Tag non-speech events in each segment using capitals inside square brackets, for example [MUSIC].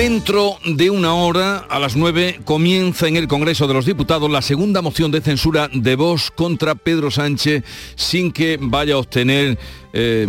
Dentro de una hora, a las 9, comienza en el Congreso de los Diputados la segunda moción de censura de Vox contra Pedro Sánchez sin que vaya a obtener eh,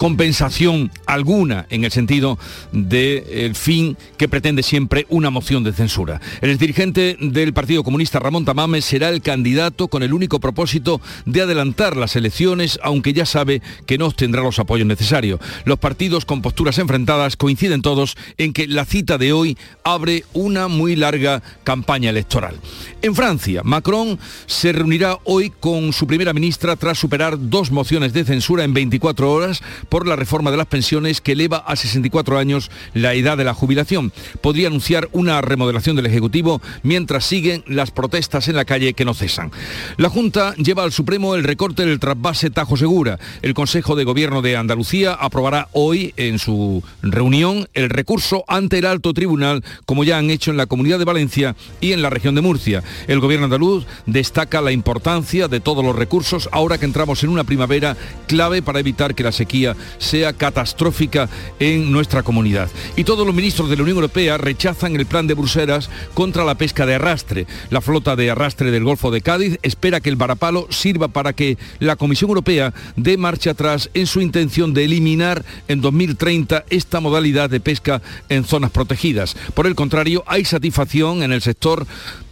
compensación alguna en el sentido del fin que pretende siempre una moción de censura. El dirigente del Partido Comunista Ramón Tamames será el candidato con el único propósito de adelantar las elecciones, aunque ya sabe que no obtendrá los apoyos necesarios. Los partidos con posturas enfrentadas coinciden todos en que la cita de hoy abre una muy larga campaña electoral. En Francia, Macron se reunirá hoy con su primera ministra tras superar dos mociones de censura en 24 horas por la reforma de las pensiones que eleva a 64 años la edad de la jubilación. Podría anunciar una remodelación del Ejecutivo mientras siguen las protestas en la calle que no cesan. La Junta lleva al Supremo el recorte del trasvase Tajo Segura. El Consejo de Gobierno de Andalucía aprobará hoy en su reunión el recurso ante el alto tribunal, como ya han hecho en la Comunidad de Valencia y en la región de Murcia. El Gobierno andaluz destaca la importancia de todos los recursos ahora que entramos en una primavera clave para evitar que la sequía sea catastrófica en nuestra comunidad. Y todos los ministros de la Unión Europea rechazan el plan de Bruselas contra la pesca de arrastre. La flota de arrastre del Golfo de Cádiz espera que el varapalo sirva para que la Comisión Europea dé marcha atrás en su intención de eliminar en 2030 esta modalidad de pesca en zonas protegidas. Por el contrario, hay satisfacción en el sector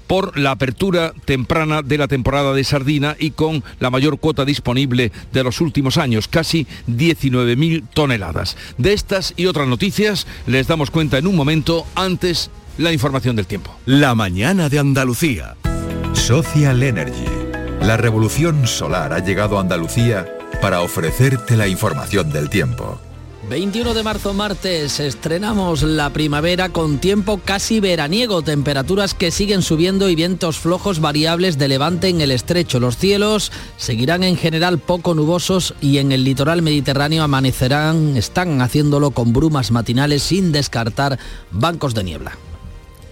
por la apertura temprana de la temporada de sardina y con la mayor cuota disponible de los últimos años, casi 19.000 toneladas. De estas y otras noticias les damos cuenta en un momento antes la información del tiempo. La mañana de Andalucía. Social Energy. La revolución solar ha llegado a Andalucía para ofrecerte la información del tiempo. 21 de marzo martes estrenamos la primavera con tiempo casi veraniego, temperaturas que siguen subiendo y vientos flojos variables de levante en el estrecho. Los cielos seguirán en general poco nubosos y en el litoral mediterráneo amanecerán, están haciéndolo con brumas matinales sin descartar bancos de niebla.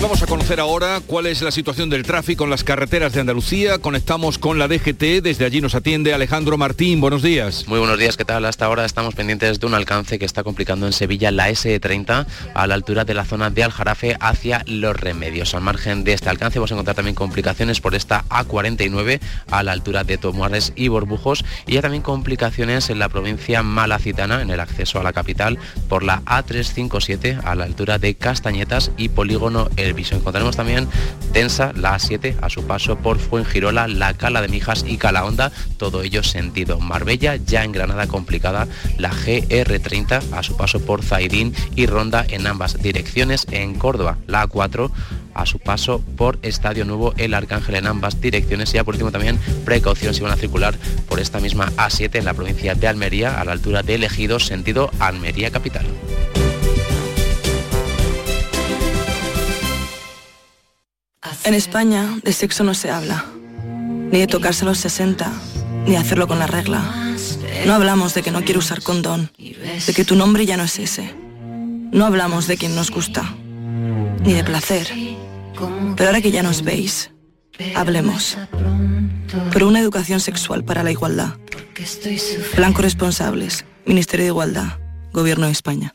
Vamos a conocer ahora cuál es la situación del tráfico en las carreteras de Andalucía. Conectamos con la DGT, desde allí nos atiende Alejandro Martín. Buenos días. Muy buenos días, ¿qué tal? Hasta ahora estamos pendientes de un alcance que está complicando en Sevilla la SE30 a la altura de la zona de Aljarafe hacia Los Remedios. Al margen de este alcance vamos a encontrar también complicaciones por esta A49 a la altura de Tomuares y Borbujos y ya también complicaciones en la provincia malacitana en el acceso a la capital por la A357 a la altura de Castañetas y Polígono El Encontraremos también tensa la A7 a su paso por Fuengirola, la Cala de Mijas y Calahonda, todo ello sentido Marbella, ya en Granada complicada la GR30 a su paso por Zaidín y Ronda en ambas direcciones, en Córdoba la A4 a su paso por Estadio Nuevo el Arcángel en ambas direcciones y ya por último también precaución si van a circular por esta misma A7 en la provincia de Almería a la altura de Elegidos sentido Almería Capital. En España de sexo no se habla, ni de tocarse a los 60, ni hacerlo con la regla. No hablamos de que no quiero usar condón, de que tu nombre ya no es ese. No hablamos de quien nos gusta, ni de placer. Pero ahora que ya nos veis, hablemos. Por una educación sexual para la igualdad. Plan Corresponsables, Ministerio de Igualdad, Gobierno de España.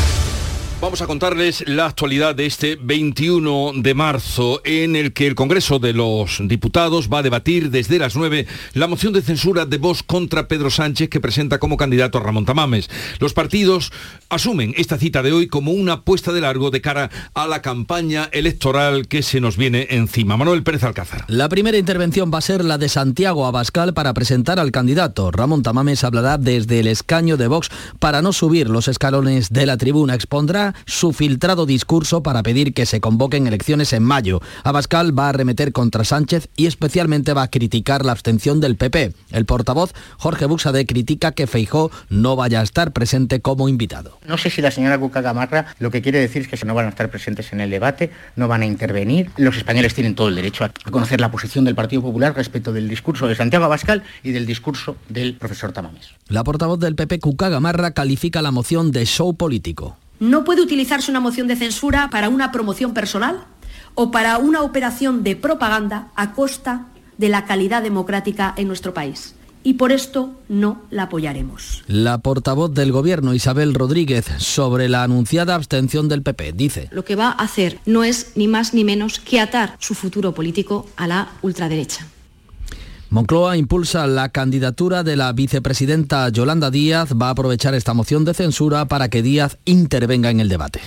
Vamos a contarles la actualidad de este 21 de marzo en el que el Congreso de los Diputados va a debatir desde las 9 la moción de censura de Vox contra Pedro Sánchez que presenta como candidato a Ramón Tamames. Los partidos asumen esta cita de hoy como una puesta de largo de cara a la campaña electoral que se nos viene encima. Manuel Pérez Alcázar. La primera intervención va a ser la de Santiago Abascal para presentar al candidato. Ramón Tamames hablará desde el escaño de Vox para no subir los escalones de la tribuna. Expondrá su filtrado discurso para pedir que se convoquen elecciones en mayo. Abascal va a arremeter contra Sánchez y especialmente va a criticar la abstención del PP. El portavoz Jorge Buxade critica que Feijó no vaya a estar presente como invitado. No sé si la señora Cuca Gamarra lo que quiere decir es que no van a estar presentes en el debate, no van a intervenir. Los españoles tienen todo el derecho a conocer la posición del Partido Popular respecto del discurso de Santiago Abascal y del discurso del profesor Tamames. La portavoz del PP, Cuca Gamarra, califica la moción de show político. No puede utilizarse una moción de censura para una promoción personal o para una operación de propaganda a costa de la calidad democrática en nuestro país. Y por esto no la apoyaremos. La portavoz del Gobierno, Isabel Rodríguez, sobre la anunciada abstención del PP, dice... Lo que va a hacer no es ni más ni menos que atar su futuro político a la ultraderecha. Moncloa impulsa la candidatura de la vicepresidenta Yolanda Díaz. Va a aprovechar esta moción de censura para que Díaz intervenga en el debate.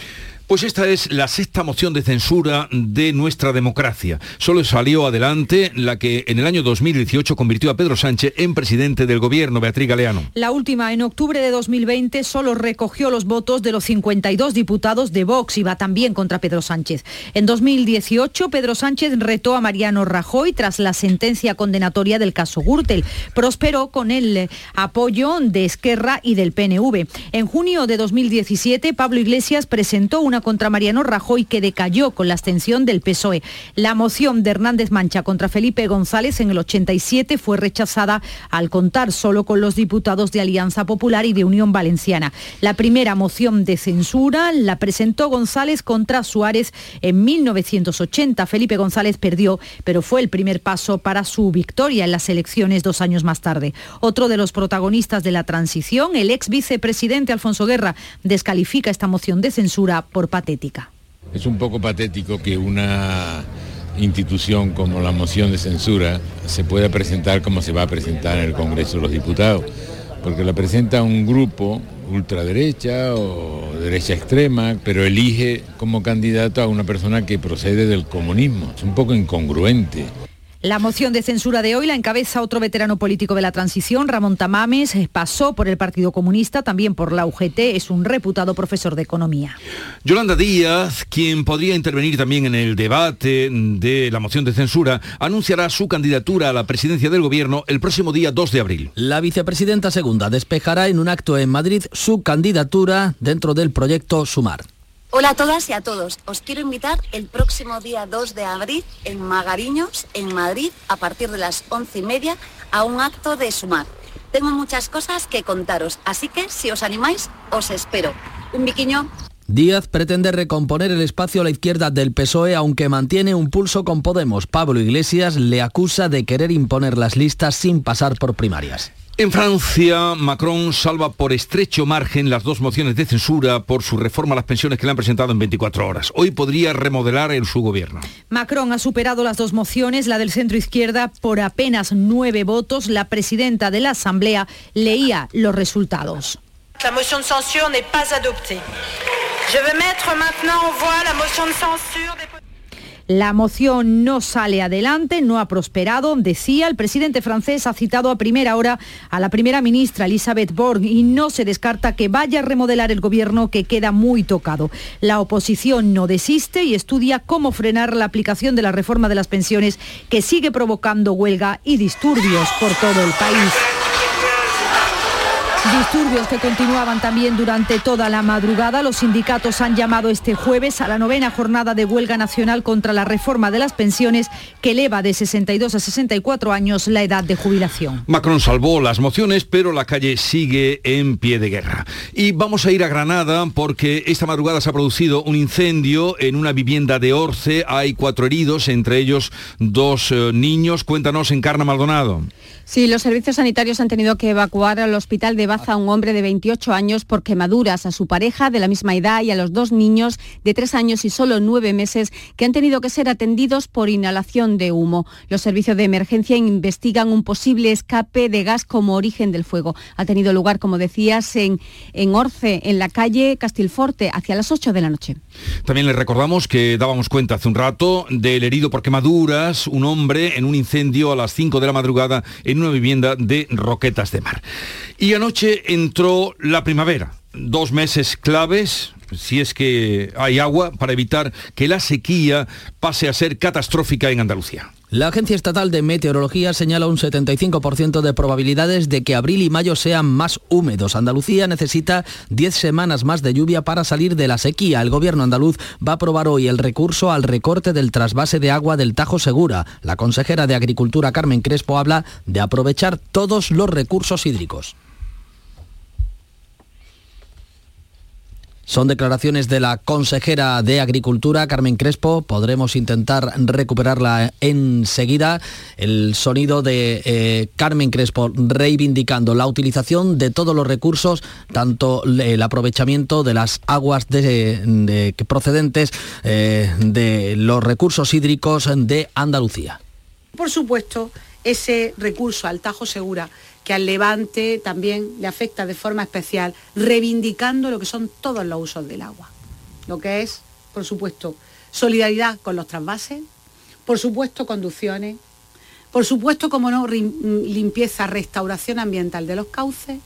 Pues esta es la sexta moción de censura de nuestra democracia. Solo salió adelante la que en el año 2018 convirtió a Pedro Sánchez en presidente del gobierno, Beatriz Galeano. La última, en octubre de 2020, solo recogió los votos de los 52 diputados de Vox y va también contra Pedro Sánchez. En 2018, Pedro Sánchez retó a Mariano Rajoy tras la sentencia condenatoria del caso Gürtel. Prosperó con el apoyo de Esquerra y del PNV. En junio de 2017, Pablo Iglesias presentó una contra Mariano Rajoy que decayó con la abstención del PSOE. La moción de Hernández Mancha contra Felipe González en el 87 fue rechazada al contar solo con los diputados de Alianza Popular y de Unión Valenciana. La primera moción de censura la presentó González contra Suárez en 1980. Felipe González perdió, pero fue el primer paso para su victoria en las elecciones dos años más tarde. Otro de los protagonistas de la transición, el ex vicepresidente Alfonso Guerra, descalifica esta moción de censura por patética. Es un poco patético que una institución como la moción de censura se pueda presentar como se va a presentar en el Congreso de los Diputados, porque la presenta un grupo ultraderecha o derecha extrema, pero elige como candidato a una persona que procede del comunismo. Es un poco incongruente. La moción de censura de hoy la encabeza otro veterano político de la transición, Ramón Tamames, pasó por el Partido Comunista, también por la UGT, es un reputado profesor de economía. Yolanda Díaz, quien podría intervenir también en el debate de la moción de censura, anunciará su candidatura a la presidencia del gobierno el próximo día 2 de abril. La vicepresidenta segunda despejará en un acto en Madrid su candidatura dentro del proyecto Sumar. Hola a todas y a todos. Os quiero invitar el próximo día 2 de abril en Magariños, en Madrid, a partir de las once y media, a un acto de sumar. Tengo muchas cosas que contaros, así que si os animáis, os espero. Un biquiño. Díaz pretende recomponer el espacio a la izquierda del PSOE, aunque mantiene un pulso con Podemos. Pablo Iglesias le acusa de querer imponer las listas sin pasar por primarias. En Francia, Macron salva por estrecho margen las dos mociones de censura por su reforma a las pensiones que le han presentado en 24 horas. Hoy podría remodelar en su gobierno. Macron ha superado las dos mociones, la del centro izquierda, por apenas nueve votos. La presidenta de la Asamblea leía los resultados. La moción de censura n'est pas adoptée. Je vais mettre maintenant en voie la motion de censure des... La moción no sale adelante, no ha prosperado, decía. El presidente francés ha citado a primera hora a la primera ministra Elisabeth Borg y no se descarta que vaya a remodelar el gobierno que queda muy tocado. La oposición no desiste y estudia cómo frenar la aplicación de la reforma de las pensiones que sigue provocando huelga y disturbios por todo el país. Disturbios que continuaban también durante toda la madrugada. Los sindicatos han llamado este jueves a la novena jornada de huelga nacional contra la reforma de las pensiones que eleva de 62 a 64 años la edad de jubilación. Macron salvó las mociones, pero la calle sigue en pie de guerra. Y vamos a ir a Granada porque esta madrugada se ha producido un incendio en una vivienda de Orce. Hay cuatro heridos, entre ellos dos eh, niños. Cuéntanos, Encarna Maldonado. Sí, los servicios sanitarios han tenido que evacuar al hospital de baza a un hombre de 28 años por quemaduras, a su pareja de la misma edad y a los dos niños de tres años y solo nueve meses que han tenido que ser atendidos por inhalación de humo. Los servicios de emergencia investigan un posible escape de gas como origen del fuego. Ha tenido lugar, como decías, en, en Orce, en la calle Castilforte, hacia las 8 de la noche. También les recordamos que dábamos cuenta hace un rato del herido por quemaduras, un hombre en un incendio a las 5 de la madrugada en una vivienda de Roquetas de Mar. Y anoche entró la primavera. Dos meses claves, si es que hay agua, para evitar que la sequía pase a ser catastrófica en Andalucía. La Agencia Estatal de Meteorología señala un 75% de probabilidades de que abril y mayo sean más húmedos. Andalucía necesita 10 semanas más de lluvia para salir de la sequía. El gobierno andaluz va a aprobar hoy el recurso al recorte del trasvase de agua del Tajo Segura. La consejera de Agricultura Carmen Crespo habla de aprovechar todos los recursos hídricos. Son declaraciones de la consejera de Agricultura, Carmen Crespo. Podremos intentar recuperarla enseguida. El sonido de eh, Carmen Crespo reivindicando la utilización de todos los recursos, tanto el aprovechamiento de las aguas de, de, procedentes eh, de los recursos hídricos de Andalucía. Por supuesto, ese recurso al Tajo Segura que al levante también le afecta de forma especial, reivindicando lo que son todos los usos del agua. Lo que es, por supuesto, solidaridad con los trasvases, por supuesto, conducciones, por supuesto, como no, limpieza, restauración ambiental de los cauces,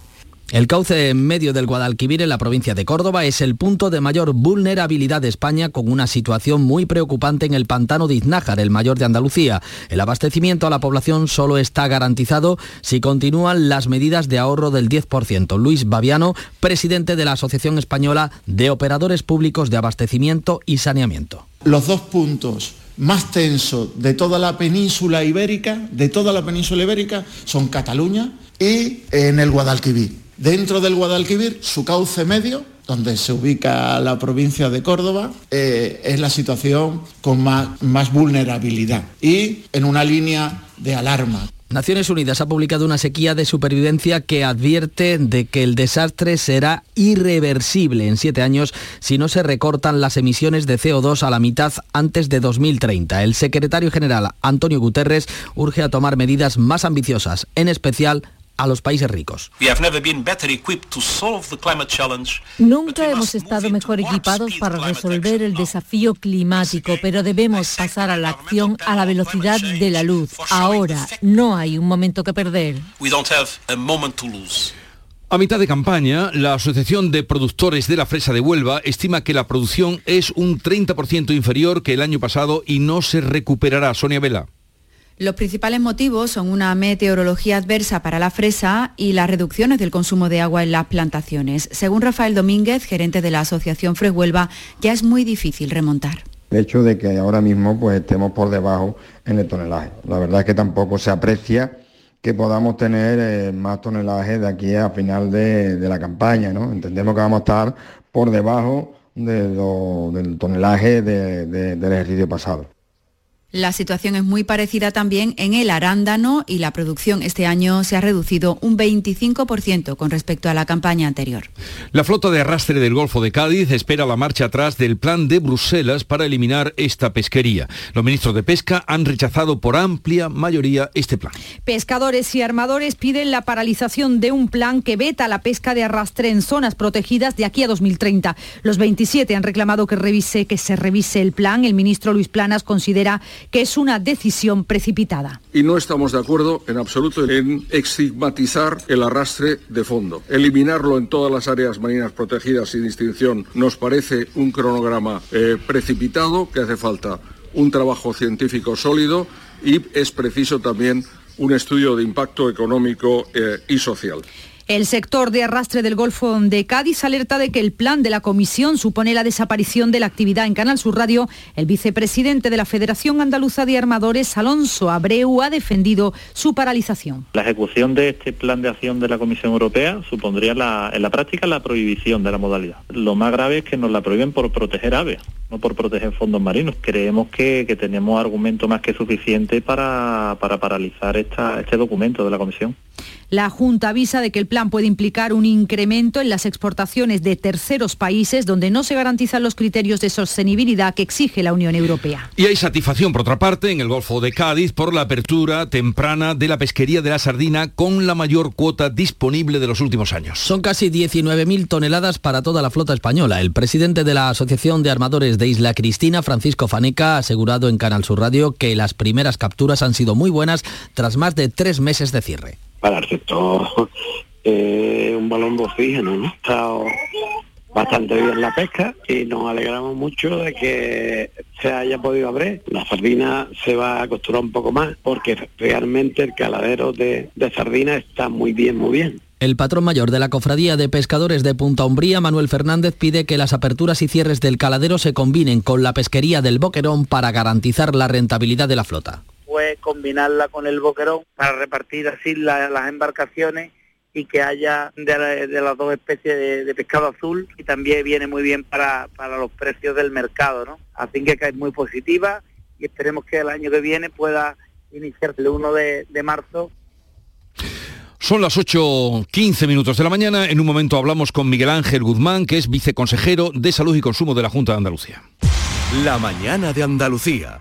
el cauce en medio del Guadalquivir en la provincia de Córdoba es el punto de mayor vulnerabilidad de España con una situación muy preocupante en el pantano de Iznájar, el mayor de Andalucía. El abastecimiento a la población solo está garantizado si continúan las medidas de ahorro del 10%. Luis Baviano, presidente de la Asociación Española de Operadores Públicos de Abastecimiento y Saneamiento. Los dos puntos más tensos de toda la península ibérica, de toda la península ibérica, son Cataluña y en el Guadalquivir. Dentro del Guadalquivir, su cauce medio, donde se ubica la provincia de Córdoba, eh, es la situación con más, más vulnerabilidad y en una línea de alarma. Naciones Unidas ha publicado una sequía de supervivencia que advierte de que el desastre será irreversible en siete años si no se recortan las emisiones de CO2 a la mitad antes de 2030. El secretario general Antonio Guterres urge a tomar medidas más ambiciosas, en especial a los países ricos. Nunca hemos estado mejor equipados para resolver el desafío climático, pero debemos pasar a la acción a la velocidad de la luz. Ahora no hay un momento que perder. A mitad de campaña, la Asociación de Productores de la Fresa de Huelva estima que la producción es un 30% inferior que el año pasado y no se recuperará. Sonia Vela. Los principales motivos son una meteorología adversa para la fresa y las reducciones del consumo de agua en las plantaciones. Según Rafael Domínguez, gerente de la Asociación Freshuelva, ya es muy difícil remontar. El hecho de que ahora mismo pues, estemos por debajo en el tonelaje. La verdad es que tampoco se aprecia que podamos tener eh, más tonelaje de aquí a final de, la campaña. Entendemos que vamos a estar por debajo del tonelaje del ejercicio pasado. La situación es muy parecida también en el arándano y la producción este año se ha reducido un 25% con respecto a la campaña anterior. La flota de arrastre del Golfo de Cádiz espera la marcha atrás del plan de Bruselas para eliminar esta pesquería. Los ministros de Pesca han rechazado por amplia mayoría este plan. Pescadores y armadores piden la paralización de un plan que veta la pesca de arrastre en zonas protegidas de aquí a 2030. Los 27 han reclamado que revise que se revise el plan. El ministro Luis Planas considera que es una decisión precipitada. Y no estamos de acuerdo en absoluto en estigmatizar el arrastre de fondo. Eliminarlo en todas las áreas marinas protegidas sin distinción nos parece un cronograma eh, precipitado, que hace falta un trabajo científico sólido y es preciso también un estudio de impacto económico eh, y social. El sector de arrastre del Golfo de Cádiz alerta de que el plan de la comisión supone la desaparición de la actividad en Canal Sur Radio. El vicepresidente de la Federación Andaluza de Armadores, Alonso Abreu, ha defendido su paralización. La ejecución de este plan de acción de la Comisión Europea supondría en la práctica la prohibición de la modalidad. Lo más grave es que nos la prohíben por proteger aves, no por proteger fondos marinos. Creemos que, tenemos argumento más que suficiente para, paralizar este documento de la Comisión. La Junta avisa de que el plan puede implicar un incremento en las exportaciones de terceros países donde no se garantizan los criterios de sostenibilidad que exige la Unión Europea. Y hay satisfacción, por otra parte, en el Golfo de Cádiz por la apertura temprana de la pesquería de la sardina con la mayor cuota disponible de los últimos años. Son casi 19.000 toneladas para toda la flota española. El presidente de la Asociación de Armadores de Isla Cristina, Francisco Faneca, ha asegurado en Canal Sur Radio que las primeras capturas han sido muy buenas tras más de tres meses de cierre. Para el sector, eh, un balón de oxígeno, ¿no? Está bastante bien la pesca y nos alegramos mucho de que se haya podido abrir. La sardina se va a costurar un poco más porque realmente el caladero de, de sardina está muy bien, muy bien. El patrón mayor de la Cofradía de Pescadores de Punta Umbría, Manuel Fernández, pide que las aperturas y cierres del caladero se combinen con la pesquería del boquerón para garantizar la rentabilidad de la flota. Pues combinarla con el boquerón para repartir así la- las embarcaciones y que haya de, la- de las dos especies de, de pescado azul y también viene muy bien para, para los precios del mercado, ¿no? Así que es muy positiva y esperemos que el año que viene pueda iniciarse el 1 de, de marzo Son las 8.15 minutos de la mañana. En un momento hablamos con Miguel Ángel Guzmán, que es viceconsejero de Salud y Consumo de la Junta de Andalucía. La mañana de Andalucía.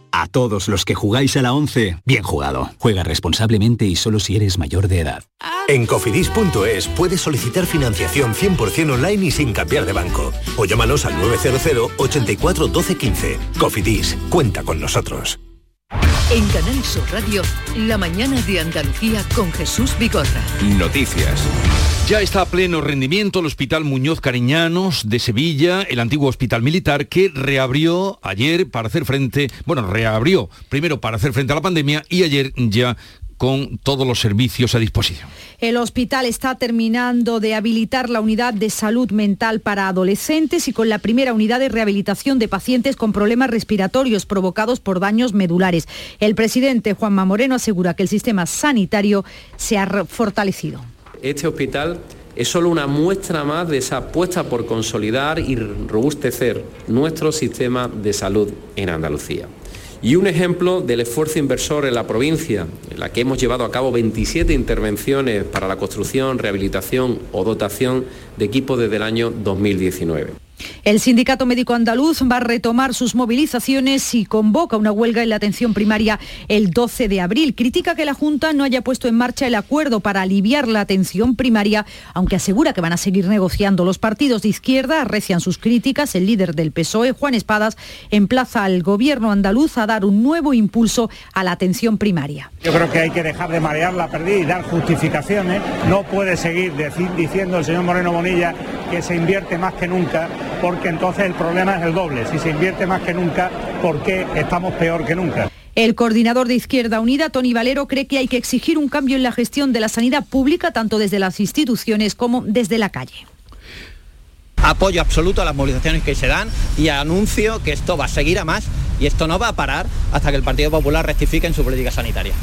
A todos los que jugáis a la 11, bien jugado. Juega responsablemente y solo si eres mayor de edad. En cofidis.es puedes solicitar financiación 100% online y sin cambiar de banco. O llámanos al 900 84 12 15. Cofidis, cuenta con nosotros. En Canal Sur Radio, la mañana de Andalucía con Jesús Vigorra. Noticias. Ya está a pleno rendimiento el Hospital Muñoz Cariñanos de Sevilla, el antiguo hospital militar que reabrió ayer para hacer frente, bueno, reabrió primero para hacer frente a la pandemia y ayer ya con todos los servicios a disposición. El hospital está terminando de habilitar la unidad de salud mental para adolescentes y con la primera unidad de rehabilitación de pacientes con problemas respiratorios provocados por daños medulares. El presidente Juanma Moreno asegura que el sistema sanitario se ha fortalecido. Este hospital es solo una muestra más de esa apuesta por consolidar y robustecer nuestro sistema de salud en Andalucía. Y un ejemplo del esfuerzo inversor en la provincia, en la que hemos llevado a cabo 27 intervenciones para la construcción, rehabilitación o dotación de equipos desde el año 2019. El Sindicato Médico Andaluz va a retomar sus movilizaciones y convoca una huelga en la atención primaria el 12 de abril. Critica que la Junta no haya puesto en marcha el acuerdo para aliviar la atención primaria, aunque asegura que van a seguir negociando. Los partidos de izquierda arrecian sus críticas. El líder del PSOE, Juan Espadas, emplaza al gobierno andaluz a dar un nuevo impulso a la atención primaria. Yo creo que hay que dejar de marear la perdida y dar justificaciones. No puede seguir diciendo el señor Moreno Bonilla que se invierte más que nunca, porque entonces el problema es el doble. Si se invierte más que nunca, ¿por qué estamos peor que nunca? El coordinador de Izquierda Unida, Tony Valero, cree que hay que exigir un cambio en la gestión de la sanidad pública, tanto desde las instituciones como desde la calle. Apoyo absoluto a las movilizaciones que se dan y anuncio que esto va a seguir a más y esto no va a parar hasta que el Partido Popular rectifique en su política sanitaria.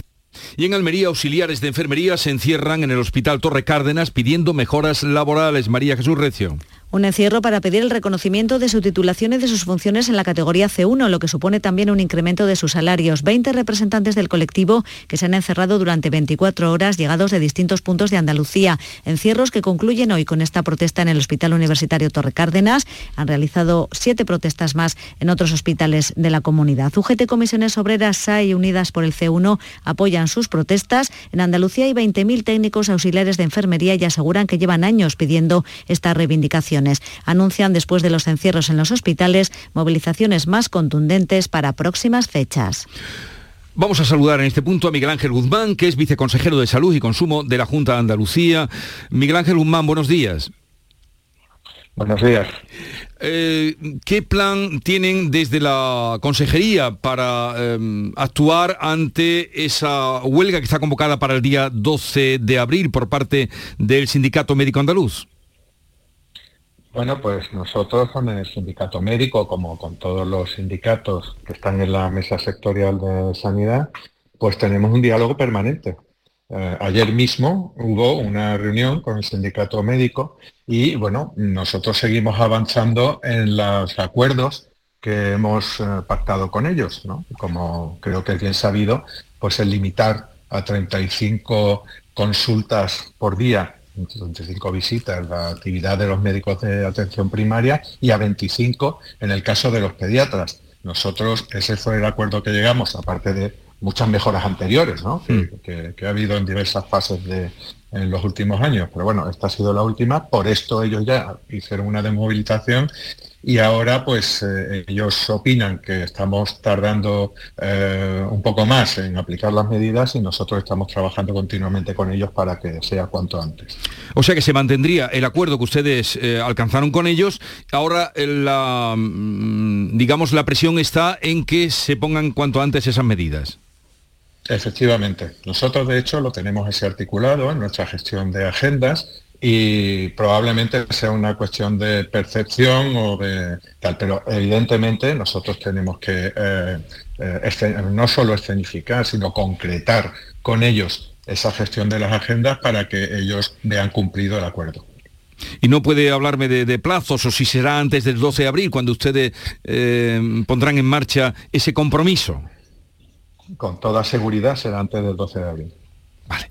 Y en Almería, auxiliares de enfermería se encierran en el Hospital Torre Cárdenas pidiendo mejoras laborales. María Jesús Recio. Un encierro para pedir el reconocimiento de su titulación y de sus funciones en la categoría C1, lo que supone también un incremento de sus salarios. 20 representantes del colectivo que se han encerrado durante 24 horas llegados de distintos puntos de Andalucía. Encierros que concluyen hoy con esta protesta en el Hospital Universitario Torre Cárdenas. Han realizado siete protestas más en otros hospitales de la comunidad. UGT Comisiones Obreras, SAI Unidas por el C1 apoyan sus protestas. En Andalucía hay 20.000 técnicos auxiliares de enfermería y aseguran que llevan años pidiendo estas Anuncian después de los encierros en los hospitales movilizaciones más contundentes para próximas fechas. Vamos a saludar en este punto a Miguel Ángel Guzmán, que es viceconsejero de Salud y Consumo de la Junta de Andalucía. Miguel Ángel Guzmán, buenos días. Buenos días. Eh, ¿Qué plan tienen desde la Consejería para em, actuar ante esa huelga que está convocada para el día 12 de abril por parte del Sindicato Médico Andaluz? Bueno, pues nosotros con el sindicato médico, como con todos los sindicatos que están en la mesa sectorial de sanidad, pues tenemos un diálogo permanente. Eh, ayer mismo hubo una reunión con el sindicato médico y bueno, nosotros seguimos avanzando en los acuerdos que hemos eh, pactado con ellos, ¿no? Como creo que es bien sabido, pues el limitar a 35 consultas por día 25 visitas la actividad de los médicos de atención primaria y a 25 en el caso de los pediatras. Nosotros, ese fue el acuerdo que llegamos, aparte de muchas mejoras anteriores, ¿no? que, mm. ha habido en diversas fases de, en los últimos años. Pero bueno, esta ha sido la última. Por esto ellos ya hicieron una desmovilización y ahora pues eh, ellos opinan que estamos tardando eh, un poco más en aplicar las medidas y nosotros estamos trabajando continuamente con ellos para que sea cuanto antes. O sea que se mantendría el acuerdo que ustedes eh, alcanzaron con ellos. Ahora mm, digamos la presión está en que se pongan cuanto antes esas medidas. Efectivamente. Nosotros, de hecho, lo tenemos así articulado en nuestra gestión de agendas y probablemente sea una cuestión de percepción o de tal, pero evidentemente nosotros tenemos que eh, eh, no solo escenificar, sino concretar con ellos esa gestión de las agendas para que ellos vean cumplido el acuerdo. Y no puede hablarme de, plazos o si será antes del 12 de abril cuando ustedes eh, pondrán en marcha ese compromiso con toda seguridad será antes del 12 de abril. Vale.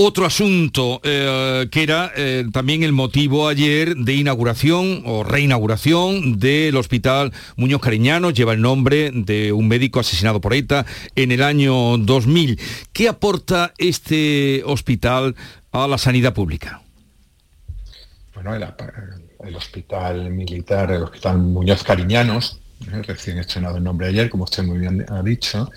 Otro asunto eh, que era eh, también el motivo ayer de inauguración o reinauguración del Hospital Muñoz Cariñano, lleva el nombre de un médico asesinado por ETA en el año 2000. ¿Qué aporta este hospital a la sanidad pública? Bueno, el, hospital militar, el Hospital Muñoz Cariñanos, eh, recién estrenado el nombre ayer, como usted muy bien ha dicho,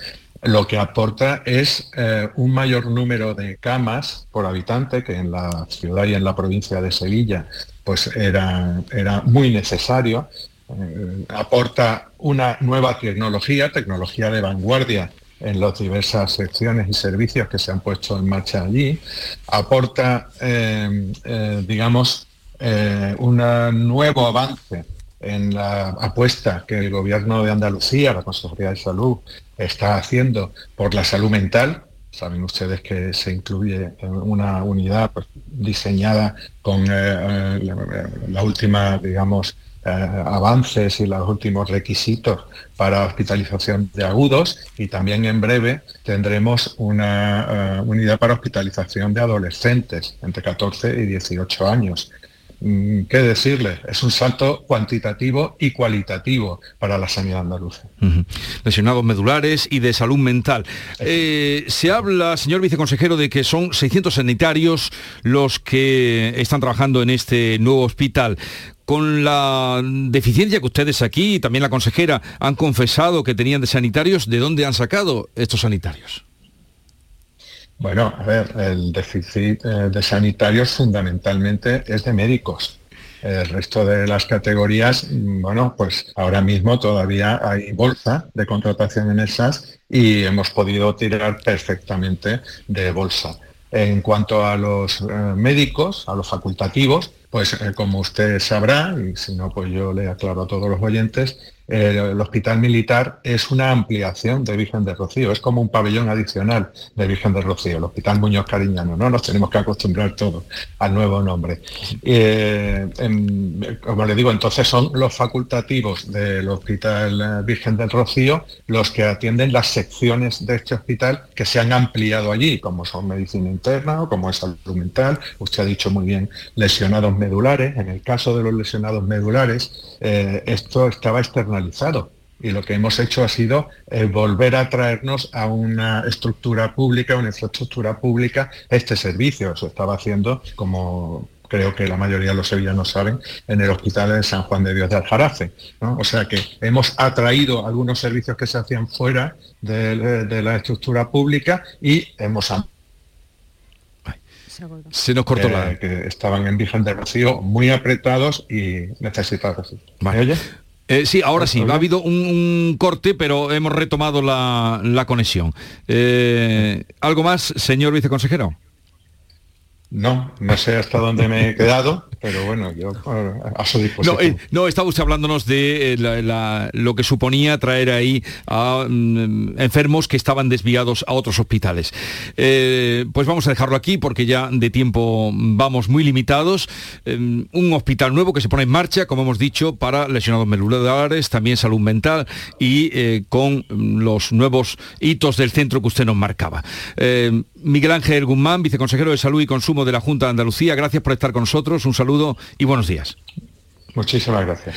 lo que aporta es eh, un mayor número de camas por habitante, que en la ciudad y en la provincia de Sevilla pues era, era muy necesario. Eh, aporta una nueva tecnología, tecnología de vanguardia en las diversas secciones y servicios que se han puesto en marcha allí. Aporta, eh, digamos, un nuevo avance en la apuesta que el Gobierno de Andalucía, la Consejería de Salud, está haciendo por la salud mental. Saben ustedes que se incluye una unidad pues, diseñada con eh, eh, la, última, digamos, eh, avances y los últimos requisitos para hospitalización de agudos y también en breve tendremos una unidad para hospitalización de adolescentes entre 14 y 18 años. Mm, ¿qué decirle? Es un salto cuantitativo y cualitativo para la sanidad andaluza. Lesionados medulares y de salud mental. Eh, se habla, señor viceconsejero, de que son 600 sanitarios los que están trabajando en este nuevo hospital con la deficiencia que ustedes aquí y también la consejera han confesado que tenían de sanitarios, ¿de dónde han sacado estos sanitarios? Bueno, a ver, el déficit eh, de sanitarios fundamentalmente es de médicos. El resto de las categorías, mm, bueno, pues ahora mismo todavía hay bolsa de contratación en esas y hemos podido tirar perfectamente de bolsa. En cuanto a los eh, médicos, a los facultativos, pues eh, como usted sabrá, y si no, pues yo le aclaro a todos los oyentes, el hospital militar es una ampliación de Virgen del Rocío, es como un pabellón adicional de Virgen del Rocío, el Hospital Muñoz Cariñano, ¿no? Nos tenemos que acostumbrar todos al nuevo nombre. Eh, como le digo, entonces son los facultativos del Hospital Virgen del Rocío los que atienden las secciones de este hospital que se han ampliado allí, como son medicina interna o como es salud mental, usted ha dicho muy bien, lesionados medulares, en el caso de los lesionados medulares, eh, esto estaba externalizado y lo que hemos hecho ha sido eh, volver a traernos a una estructura pública, una infraestructura pública, este servicio. Eso estaba haciendo, como creo que la mayoría de los sevillanos saben, en el Hospital de San Juan de Dios de Aljarafe. O sea que hemos atraído algunos servicios que se hacían fuera de, la estructura pública y hemos se nos cortó la... Eh, que estaban en Virgen de Rocío muy apretados y necesitados. ¿Me oye? Eh, sí, ahora sí, ha habido un, corte, pero hemos retomado la, conexión. Eh, ¿Algo más, señor viceconsejero? No, no sé hasta dónde me he quedado, pero bueno, yo a su disposición. No, eh, no estaba usted hablándonos de eh, lo que suponía traer ahí a mm, enfermos que estaban desviados a otros hospitales. Eh, pues vamos a dejarlo aquí porque ya de tiempo vamos muy limitados. un hospital nuevo que se pone en marcha, como hemos dicho, para lesionados medulares, también salud mental y con los nuevos hitos del centro que usted nos marcaba. Miguel Ángel Guzmán, viceconsejero de Salud y Consumo de la Junta de Andalucía, gracias por estar con nosotros, un saludo y buenos días. Muchísimas gracias.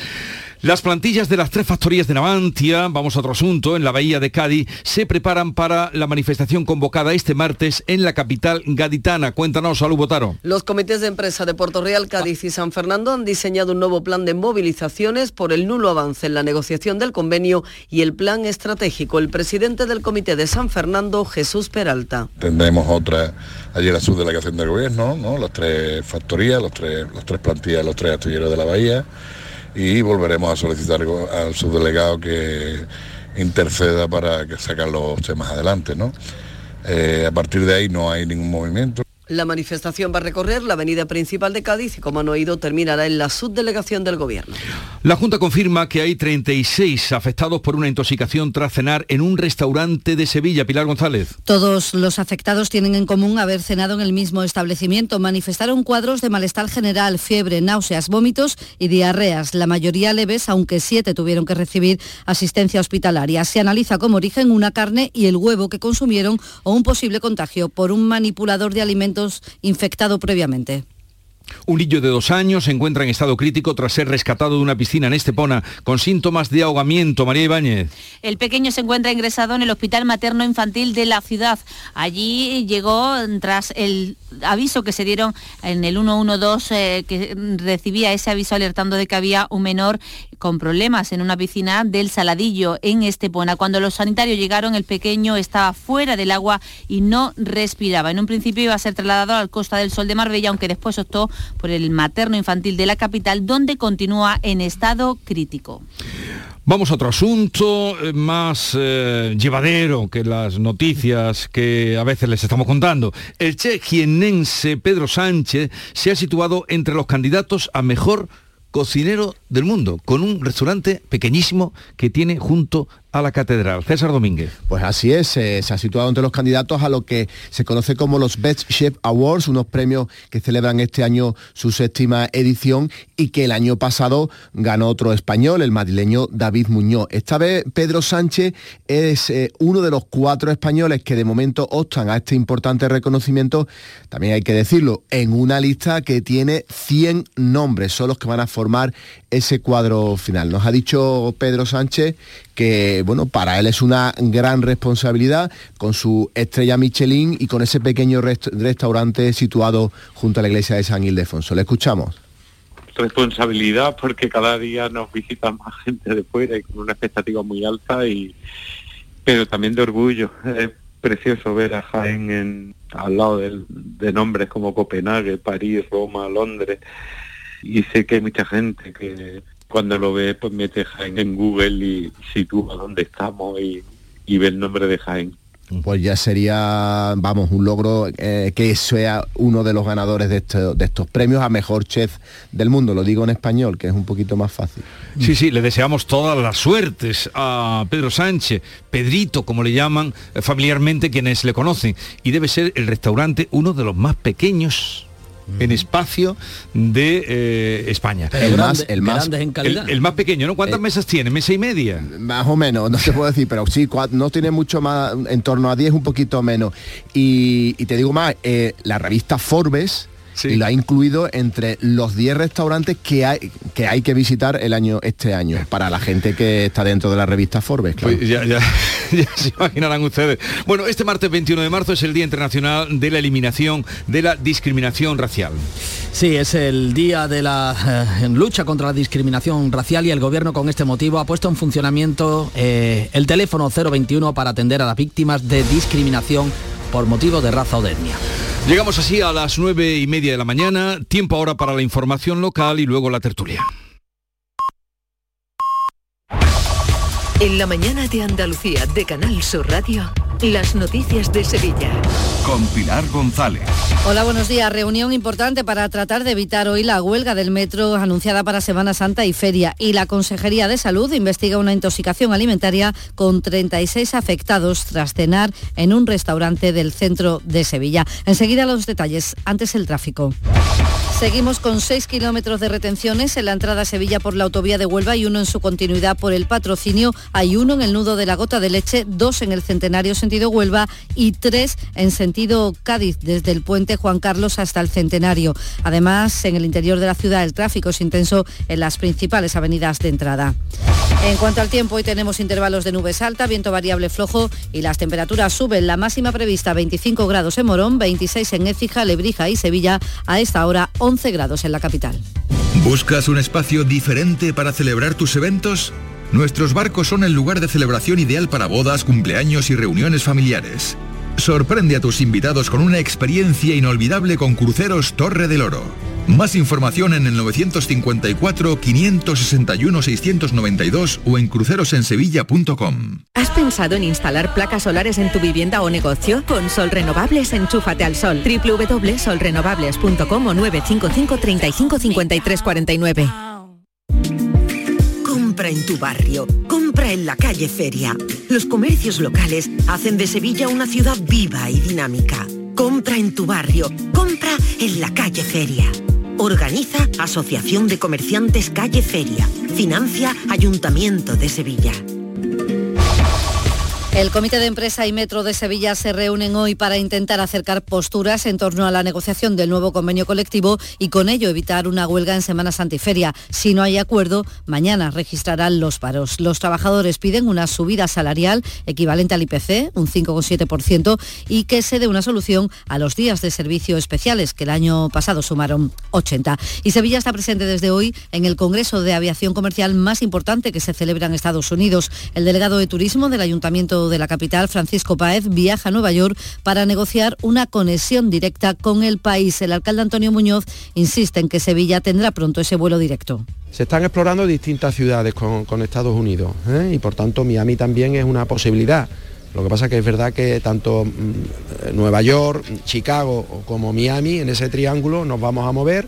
Las plantillas de las tres factorías de Navantia, vamos a otro asunto, en la bahía de Cádiz, se preparan para la manifestación convocada este martes en la capital gaditana. Cuéntanos, Salud Botaro. Los comités de empresa de Puerto Real, Cádiz y San Fernando han diseñado un nuevo plan de movilizaciones por el nulo avance en la negociación del convenio y el plan estratégico. El presidente del comité de San Fernando, Jesús Peralta. Tendremos otra, allí la subdelegación del gobierno, ¿no? las tres factorías, los tres, los tres plantillas, los tres astilleros de la bahía y volveremos a solicitar al subdelegado que interceda para que sacan los temas adelante. ¿no? Eh, a partir de ahí no hay ningún movimiento. La manifestación va a recorrer la avenida principal de Cádiz y, como han oído, terminará en la subdelegación del Gobierno. La Junta confirma que hay 36 afectados por una intoxicación tras cenar en un restaurante de Sevilla. Pilar González. Todos los afectados tienen en común haber cenado en el mismo establecimiento. Manifestaron cuadros de malestar general, fiebre, náuseas, vómitos y diarreas. La mayoría leves, aunque siete tuvieron que recibir asistencia hospitalaria. Se analiza como origen una carne y el huevo que consumieron o un posible contagio por un manipulador de alimentos infectado previamente. Un niño de dos años se encuentra en estado crítico tras ser rescatado de una piscina en Estepona con síntomas de ahogamiento. María Ibáñez. El pequeño se encuentra ingresado en el Hospital Materno Infantil de la ciudad. Allí llegó tras el aviso que se dieron en el 112 eh, que recibía ese aviso alertando de que había un menor con problemas en una piscina del Saladillo en Estepona. Cuando los sanitarios llegaron, el pequeño estaba fuera del agua y no respiraba. En un principio iba a ser trasladado al Costa del Sol de Marbella, aunque después optó por el materno infantil de la capital, donde continúa en estado crítico. Vamos a otro asunto eh, más eh, llevadero que las noticias que a veces les estamos contando. El che jienense Pedro Sánchez se ha situado entre los candidatos a mejor cocinero del mundo, con un restaurante pequeñísimo que tiene junto a la catedral. César Domínguez. Pues así es, eh, se ha situado entre los candidatos a lo que se conoce como los Best Chef Awards, unos premios que celebran este año su séptima edición y que el año pasado ganó otro español, el madrileño David Muñoz. Esta vez Pedro Sánchez es eh, uno de los cuatro españoles que de momento optan a este importante reconocimiento, también hay que decirlo, en una lista que tiene 100 nombres, son los que van a formar ese cuadro final. Nos ha dicho Pedro Sánchez que bueno, para él es una gran responsabilidad con su estrella Michelin y con ese pequeño restaurante situado junto a la iglesia de San Ildefonso. Le escuchamos. Responsabilidad porque cada día nos visita más gente de fuera y con una expectativa muy alta y pero también de orgullo. Es precioso ver a Jaén en, al lado de nombres como Copenhague, París, Roma, Londres y sé que hay mucha gente que cuando lo ve pues mete Jaén en Google y sitúa dónde estamos y, y ve el nombre de Jaén. pues ya sería, vamos, un logro eh, que sea uno de los ganadores de, de, estos premios a mejor chef del mundo. Lo digo en español, que es un poquito más fácil. Sí, sí, le deseamos todas las suertes a Pedro Sánchez, Pedrito, como le llaman familiarmente quienes le conocen. Y debe ser el restaurante uno de los más pequeños en espacio de eh, España. El, más, el, más, el, más pequeño, ¿no? ¿Cuántas mesas tiene? ¿Mesa y media? Más o menos, no se puede decir, pero sí, no tiene mucho más, en torno a 10, un poquito menos. Y, te digo más, eh, la revista Forbes y lo ha incluido entre los 10 restaurantes que hay, que hay que visitar el año este año, para la gente que está dentro de la revista Forbes. Pues ya, [LAUGHS] ya, se imaginarán ustedes. Bueno, este martes 21 de marzo es el Día Internacional de la Eliminación de la Discriminación Racial. Sí, es el día de la eh, lucha contra la discriminación racial y el gobierno con este motivo ha puesto en funcionamiento eh, el teléfono 021 para atender a las víctimas de discriminación por motivo de raza o de etnia. Llegamos así a las nueve y media de la mañana, tiempo ahora para la información local y luego la tertulia. En la mañana de Andalucía de Canal Sur Radio. Las noticias de Sevilla. Con Pilar González. Hola, buenos días. Reunión importante para tratar de evitar hoy la huelga del metro anunciada para Semana Santa y Feria. Y la Consejería de Salud investiga una intoxicación alimentaria con 36 afectados tras cenar en un restaurante del centro de Sevilla. Enseguida los detalles. Antes el tráfico. Seguimos con 6 kilómetros de retenciones en la entrada a Sevilla por la autovía de Huelva y uno en su continuidad por el patrocinio. Hay uno en el nudo de la gota de leche, dos en el centenario sentido Huelva y tres en sentido Cádiz, desde el puente Juan Carlos hasta el centenario. Además, en el interior de la ciudad el tráfico es intenso en las principales avenidas de entrada. En cuanto al tiempo, hoy tenemos intervalos de nubes alta, viento variable flojo y las temperaturas suben. La máxima prevista 25 grados en Morón, 26 en Écija, Lebrija y Sevilla. A esta hora 11 grados en la capital. ¿Buscas un espacio diferente para celebrar tus eventos? Nuestros barcos son el lugar de celebración ideal para bodas, cumpleaños y reuniones familiares. Sorprende a tus invitados con una experiencia inolvidable con Cruceros Torre del Oro. Más información en el 954-561-692 o en crucerosensevilla.com. ¿Has pensado en instalar placas solares en tu vivienda o negocio? Con Sol Renovables, enchúfate al sol. www.solrenovables.com o 955 35 53 49 compra en tu barrio, compra en la calle Feria. Los comercios locales hacen de Sevilla una ciudad viva y dinámica. Compra en tu barrio, compra en la calle Feria. Organiza Asociación de Comerciantes Calle Feria. Financia Ayuntamiento de Sevilla. El Comité de Empresa y Metro de Sevilla se reúnen hoy para intentar acercar posturas en torno a la negociación del nuevo convenio colectivo y con ello evitar una huelga en Semana Santa y Feria. Si no hay acuerdo, mañana registrarán los paros. Los trabajadores piden una subida salarial equivalente al IPC, un 5,7%, y que se dé una solución a los días de servicio especiales, que el año pasado sumaron 80. Y Sevilla está presente desde hoy en el Congreso de Aviación Comercial más importante que se celebra en Estados Unidos. El delegado de Turismo del Ayuntamiento de la capital, Francisco Páez, viaja a Nueva York para negociar una conexión directa con el país. El alcalde Antonio Muñoz insiste en que Sevilla tendrá pronto ese vuelo directo. Se están explorando distintas ciudades con, Estados Unidos ¿eh? y por tanto Miami también es una posibilidad. Lo que pasa que es verdad que tanto mm, Nueva York, Chicago como Miami, en ese triángulo nos vamos a mover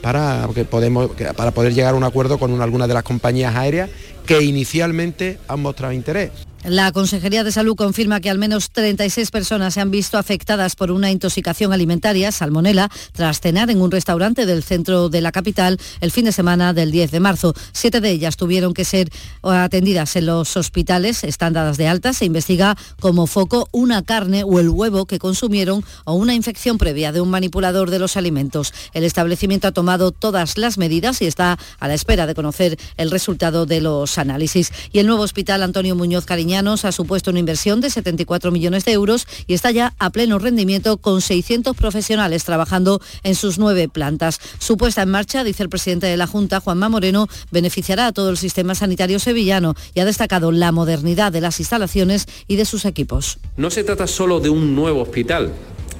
para, que podemos, para poder llegar a un acuerdo con algunas de las compañías aéreas que inicialmente han mostrado interés. La Consejería de Salud confirma que al menos 36 personas se han visto afectadas por una intoxicación alimentaria, salmonela, tras cenar en un restaurante del centro de la capital el fin de semana del 10 de marzo. Siete de ellas tuvieron que ser atendidas en los hospitales, están dadas de alta. Se investiga como foco una carne o el huevo que consumieron o una infección previa de un manipulador de los alimentos. El establecimiento ha tomado todas las medidas y está a la espera de conocer el resultado de los análisis. Y el nuevo hospital Antonio Muñoz Cariño ha supuesto una inversión de 74 millones de euros y está ya a pleno rendimiento con 600 profesionales trabajando en sus nueve plantas. Su puesta en marcha, dice el presidente de la Junta, Juanma Moreno, beneficiará a todo el sistema sanitario sevillano y ha destacado la modernidad de las instalaciones y de sus equipos. No se trata solo de un nuevo hospital,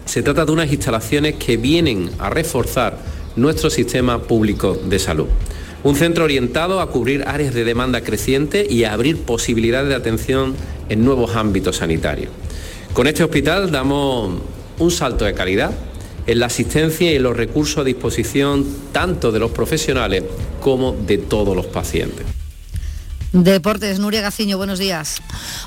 se trata de unas instalaciones que vienen a reforzar nuestro sistema público de salud. Un centro orientado a cubrir áreas de demanda creciente y a abrir posibilidades de atención en nuevos ámbitos sanitarios. Con este hospital damos un salto de calidad en la asistencia y los recursos a disposición tanto de los profesionales como de todos los pacientes. Deportes, Nuria Gaciño, buenos días.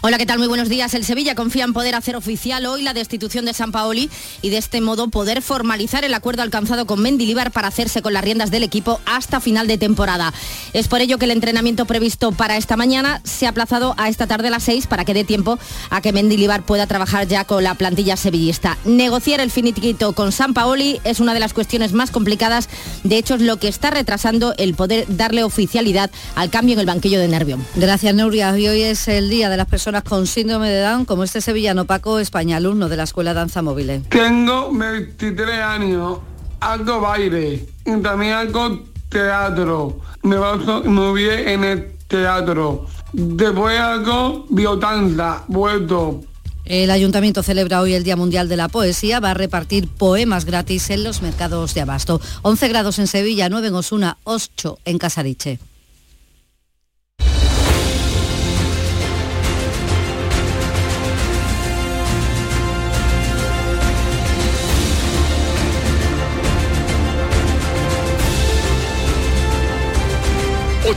Hola, ¿qué tal? Muy buenos días. El Sevilla confía en poder hacer oficial hoy la destitución de San Paoli y de este modo poder formalizar el acuerdo alcanzado con Mendilibar para hacerse con las riendas del equipo hasta final de temporada. Es por ello que el entrenamiento previsto para esta mañana se ha aplazado a esta tarde a las 6 para que dé tiempo a que Mendilibar pueda trabajar ya con la plantilla sevillista. Negociar el finiquito con San Paoli es una de las cuestiones más complicadas, de hecho es lo que está retrasando el poder darle oficialidad al cambio en el banquillo de Gracias, Nuria. Y hoy es el Día de las Personas con Síndrome de Down, como este sevillano Paco España, alumno de la Escuela Danza Móvil. Tengo 23 años, hago baile y también hago teatro. Me baso muy bien en el teatro. Después hago biodanza, vuelto. El ayuntamiento celebra hoy el Día Mundial de la Poesía, va a repartir poemas gratis en los mercados de abasto. 11 grados en Sevilla, 9 en Osuna, 8 en Casariche.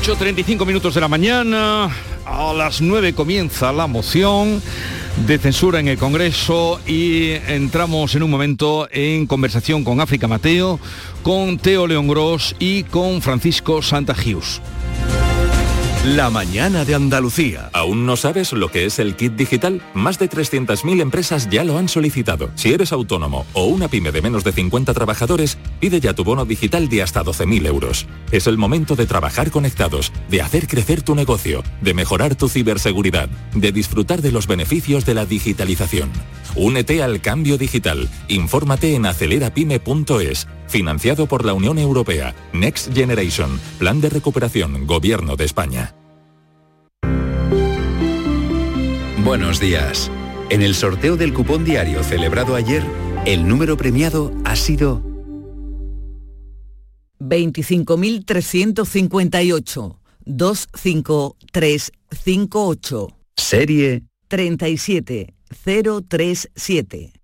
8.35 minutos de la mañana, a las 9 comienza la moción de censura en el Congreso y entramos en un momento en conversación con África Mateo, con Teo León Gros y con Francisco Santa Gius. La mañana de Andalucía. ¿Aún no sabes lo que es el kit digital? Más de 300.000 empresas ya lo han solicitado. Si eres autónomo o una pyme de menos de 50 trabajadores, pide ya tu bono digital de hasta 12.000 euros. Es el momento de trabajar conectados, de hacer crecer tu negocio, de mejorar tu ciberseguridad, de disfrutar de los beneficios de la digitalización. Únete al cambio digital. Infórmate en acelerapyme.es. Financiado por la Unión Europea. Next Generation. Plan de recuperación. Gobierno de España. Buenos días. En el sorteo del cupón diario celebrado ayer, el número premiado ha sido 25.358. 25358. Serie 37037.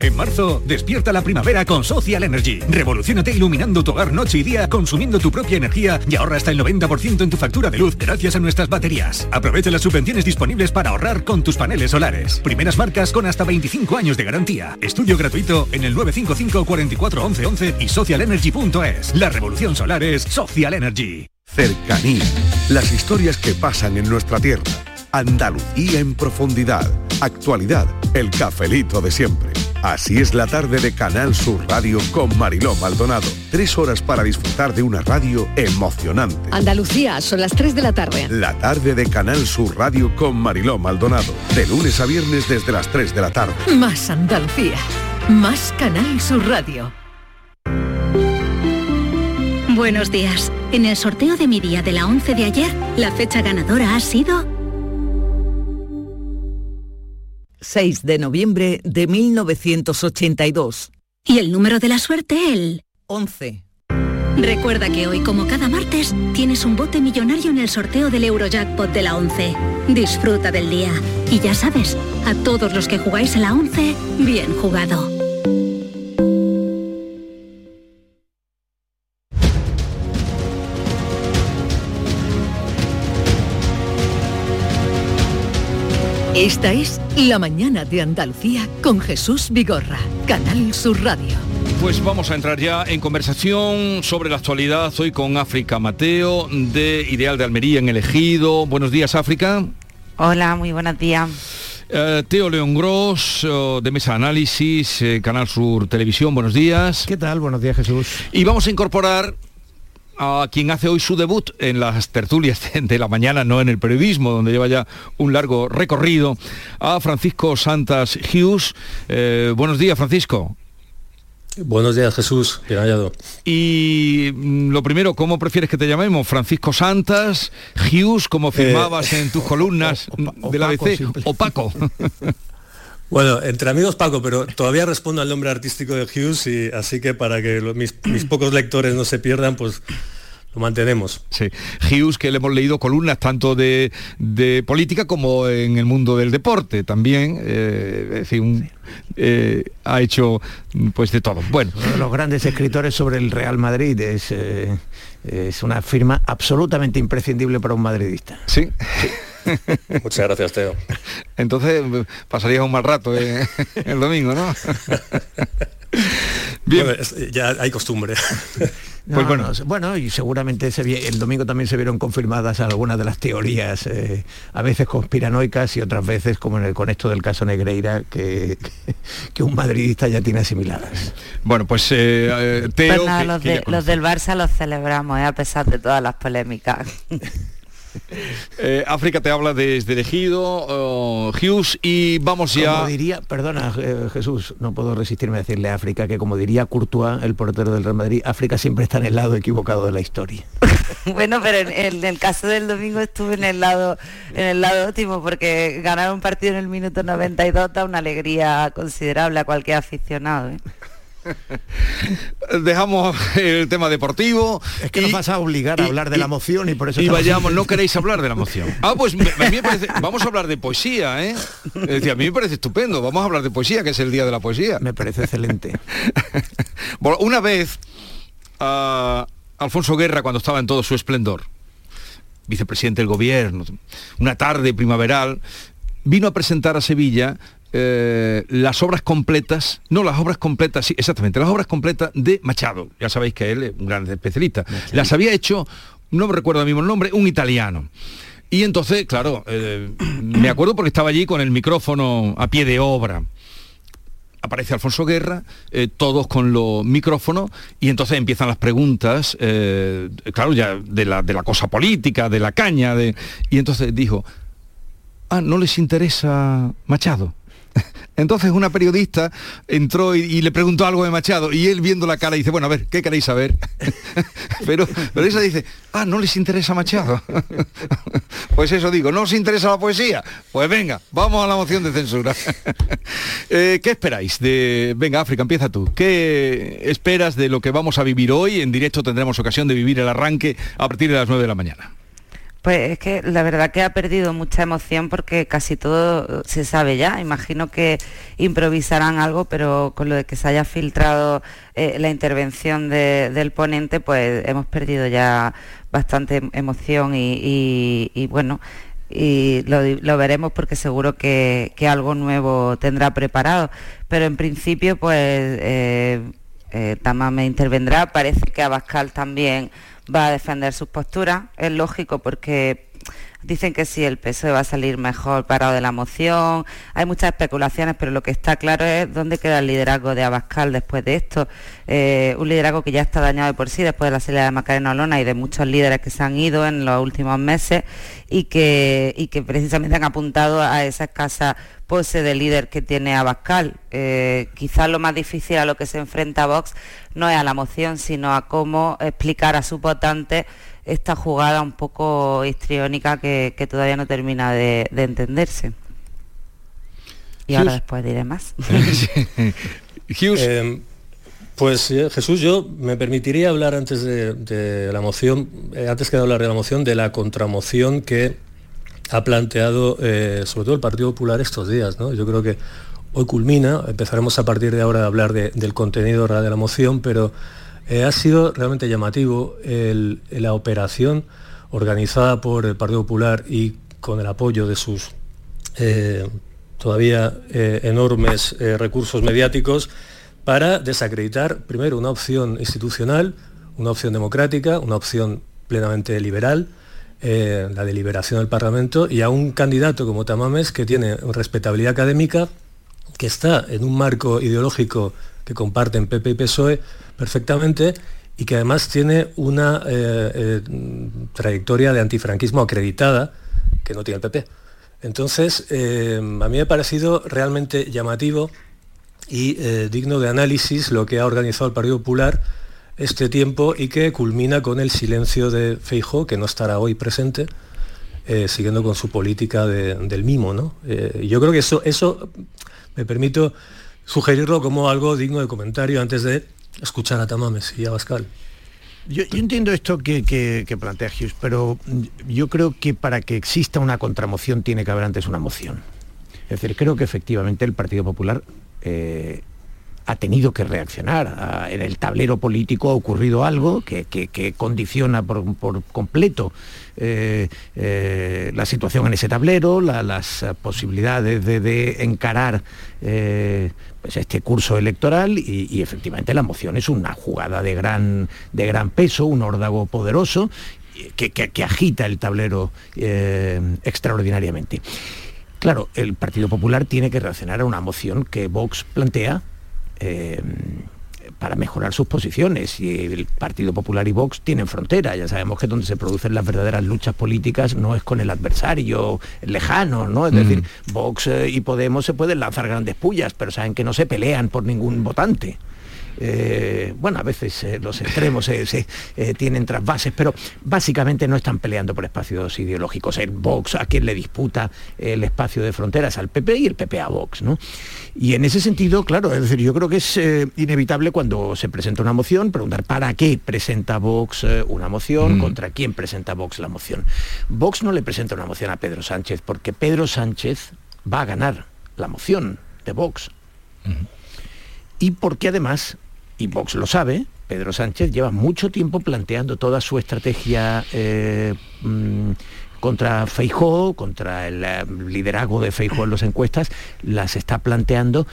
En marzo, despierta la primavera con Social Energy. Revolucionate iluminando tu hogar noche y día, consumiendo tu propia energía y ahorra hasta el 90% en tu factura de luz gracias a nuestras baterías. Aprovecha las subvenciones disponibles para ahorrar con tus paneles solares. Primeras marcas con hasta 25 años de garantía. Estudio gratuito en el 955 44 11 11 y socialenergy.es. La revolución solar es Social Energy. Cercanía. Las historias que pasan en nuestra tierra. Andalucía en profundidad. Actualidad. El cafelito de siempre. Así es la tarde de Canal Sur Radio con Mariló Maldonado. Tres horas para disfrutar de una radio emocionante. Andalucía, son las 3 de la tarde. La tarde de Canal Sur Radio con Mariló Maldonado. De lunes a viernes desde las 3 de la tarde. Más Andalucía. Más Canal Sur Radio. Buenos días. En el sorteo de mi día de la 11 de ayer, la fecha ganadora ha sido 6 de noviembre de 1982. Y el número de la suerte, el 11. Recuerda que hoy, como cada martes, tienes un bote millonario en el sorteo del Eurojackpot de la 11. Disfruta del día. Y ya sabes, a todos los que jugáis a la 11, bien jugado. La Mañana de Andalucía con Jesús Vigorra, Canal Sur Radio. Pues vamos a entrar ya en conversación sobre la actualidad hoy con África Mateo de Ideal de Almería en Elegido. Buenos días, África. Hola, muy buenos días. Eh, Teo León Gross, oh, de Mesa Análisis, eh, Canal Sur Televisión, buenos días. ¿Qué tal? Buenos días, Jesús. Y vamos a incorporar a quien hace hoy su debut en las tertulias [LAUGHS] de la mañana, no en el periodismo, donde lleva ya un largo recorrido, a Francisco Santas Hughes. Eh, buenos días, Francisco. Buenos días, Jesús. Bien hallado. Y mm, lo primero, ¿cómo prefieres que te llamemos? Francisco Santas, Hughes, como firmabas en tus [LAUGHS] columnas o- o- de la Paco, ABC, simple. o Paco. [LAUGHS] Bueno, entre amigos Paco, pero todavía respondo al nombre artístico de Hughes y así que para que lo- mis, mis [CLEARS THROAT] pocos lectores no se pierdan, pues lo mantenemos. Sí. Hughes, que le hemos leído columnas tanto de, de política como en el mundo del deporte también. eh, es decir, un- eh, ha hecho pues de todo. Bueno, Uno de los grandes escritores sobre el Real Madrid es, eh, es una firma absolutamente imprescindible para un madridista. Sí. [LAUGHS] Muchas gracias, Teo. Entonces pasarías un mal rato eh, [LAUGHS] el domingo, ¿no? [LAUGHS] Bien. Bueno, ya hay costumbre. No, no, bueno, y seguramente se vi- el domingo también se vieron confirmadas algunas de las teorías, eh, a veces conspiranoicas y otras veces, como en el, con esto del caso Negreira, que, que un madridista ya tiene asimiladas. Bueno, pues eh, Teo... Pues nada, que- los, que de- ya los del Barça los celebramos, ¿eh? a pesar de todas las polémicas. Eh, África te habla desde elegido, oh, Hughes, y vamos ya... Como diría, perdona eh, Jesús, no puedo resistirme a decirle a África que como diría Courtois, el portero del Real Madrid, África siempre está en el lado equivocado de la historia. [LAUGHS] bueno, pero en, en el caso del domingo estuve en el lado en el lado óptimo porque ganar un partido en el minuto 92 da una alegría considerable a cualquier aficionado. ¿eh? [LAUGHS] Dejamos el tema deportivo. Es que nos vas a obligar a hablar de la moción y por eso Y vayamos, no queréis hablar de la moción. [LAUGHS] Ah, pues me- a mí me parece, vamos a hablar de poesía, ¿eh? Es decir, a mí me parece estupendo, vamos a hablar de poesía, que es el día de la poesía. Me parece excelente. [LAUGHS] Bueno, una vez, a Alfonso Guerra, cuando estaba en todo su esplendor, vicepresidente del gobierno, una tarde primaveral, vino a presentar a Sevilla eh, las obras completas, no las obras completas, sí, exactamente, las obras completas de Machado. Ya sabéis que él es un gran especialista. Las había hecho, no me recuerdo mismo el nombre, un italiano. Y entonces, claro, eh, me acuerdo porque estaba allí con el micrófono a pie de obra aparece Alfonso Guerra, eh, todos con los micrófonos, y entonces empiezan las preguntas, eh, claro, ya de la, de la cosa política, de la caña, de, y entonces dijo, ah, no les interesa Machado. [LAUGHS] Entonces una periodista entró y, le preguntó algo de Machado y él viendo la cara dice, bueno, a ver, ¿qué queréis saber? [LAUGHS] pero, pero ella dice, ah, no les interesa Machado. [LAUGHS] pues eso digo, ¿no os interesa la poesía? Pues venga, vamos a la moción de censura. Eh, ¿Qué esperáis? De... Venga, África, empieza tú. ¿Qué esperas de lo que vamos a vivir hoy? En directo tendremos ocasión de vivir el arranque a partir de las 9 de la mañana. Pues es que la verdad que ha perdido mucha emoción porque casi todo se sabe ya. Imagino que improvisarán algo, pero con lo de que se haya filtrado eh, la intervención de- del ponente, pues hemos perdido ya bastante emoción y, y- y, bueno, y lo, lo veremos porque seguro que, algo nuevo tendrá preparado. Pero en principio, pues eh, eh, Tamame intervendrá. Parece que Abascal también va a defender sus posturas. Es lógico porque dicen que sí, el PSOE va a salir mejor parado de la moción. Hay muchas especulaciones, pero lo que está claro es dónde queda el liderazgo de Abascal después de esto. Eh, un liderazgo que ya está dañado de por sí después de la salida de Macarena Olona y de muchos líderes que se han ido en los últimos meses y que, y que precisamente han apuntado a esa escasa pose de líder que tiene Abascal. Eh, quizás lo más difícil a lo que se enfrenta Vox no es a la moción, sino a cómo explicar a sus votantes esta jugada un poco histriónica que, que todavía no termina de, de entenderse. Y ahora después diré más. [LAUGHS] Eh, pues eh, Jesús, yo me permitiría hablar antes de, de la moción, eh, antes que de hablar de la moción, de la contramoción que ha planteado eh, sobre todo el Partido Popular estos días. ¿no? Yo creo que hoy culmina, empezaremos a partir de ahora a hablar de- del contenido real de la moción, pero eh, ha sido realmente llamativo la operación organizada por el Partido Popular y con el apoyo de sus eh, todavía eh, enormes recursos mediáticos para desacreditar primero una opción institucional, una opción democrática, una opción plenamente liberal, la deliberación del Parlamento, y a un candidato como Tamames que tiene respetabilidad académica, que está en un marco ideológico que comparten PP y PSOE perfectamente y que además tiene una eh, eh, trayectoria de antifranquismo acreditada que no tiene el PP. Entonces, eh, a mí me ha parecido realmente llamativo y digno de análisis lo que ha organizado el Partido Popular este tiempo y que culmina con el silencio de Feijó, que no estará hoy presente, siguiendo con su política de- del mimo. ¿no? Yo creo que eso, eso me permito sugerirlo como algo digno de comentario antes de escuchar a Tamames y a Pascal. Yo, entiendo esto que, plantea Hughes, pero yo creo que para que exista una contramoción tiene que haber antes una moción. Es decir, creo que efectivamente el Partido Popular eh, ha tenido que reaccionar. En el tablero político ha ocurrido algo que, condiciona por, completo eh, eh, la situación en ese tablero, las posibilidades de, encarar eh, pues este curso electoral y, efectivamente la moción es una jugada de gran, de gran peso, un órdago poderoso que, que agita el tablero extraordinariamente. Claro, el Partido Popular tiene que reaccionar a una moción que Vox plantea eh, para mejorar sus posiciones. Y el Partido Popular y Vox tienen frontera. Ya sabemos que donde se producen las verdaderas luchas políticas no es con el adversario lejano, ¿no? Es mm. decir, Vox eh, y Podemos se pueden lanzar grandes pullas, pero saben que no se pelean por ningún votante. Eh, bueno, a veces eh, los extremos se, eh, tienen trasvases, pero básicamente no están peleando por espacios ideológicos. El Vox a quien le disputa el espacio de fronteras al PP y el PP a Vox, ¿no? Y en ese sentido, claro, es decir, yo creo que es inevitable cuando se presenta una moción preguntar para qué presenta Vox una moción, mm. contra quién presenta Vox la moción. Vox no le presenta una moción a Pedro Sánchez porque Pedro Sánchez va a ganar la moción de Vox. Y porque además y Vox lo sabe, Pedro Sánchez lleva mucho tiempo planteando toda su estrategia eh, mm, contra Feijó, contra el eh, liderazgo de Feijó en las encuestas, las está planteando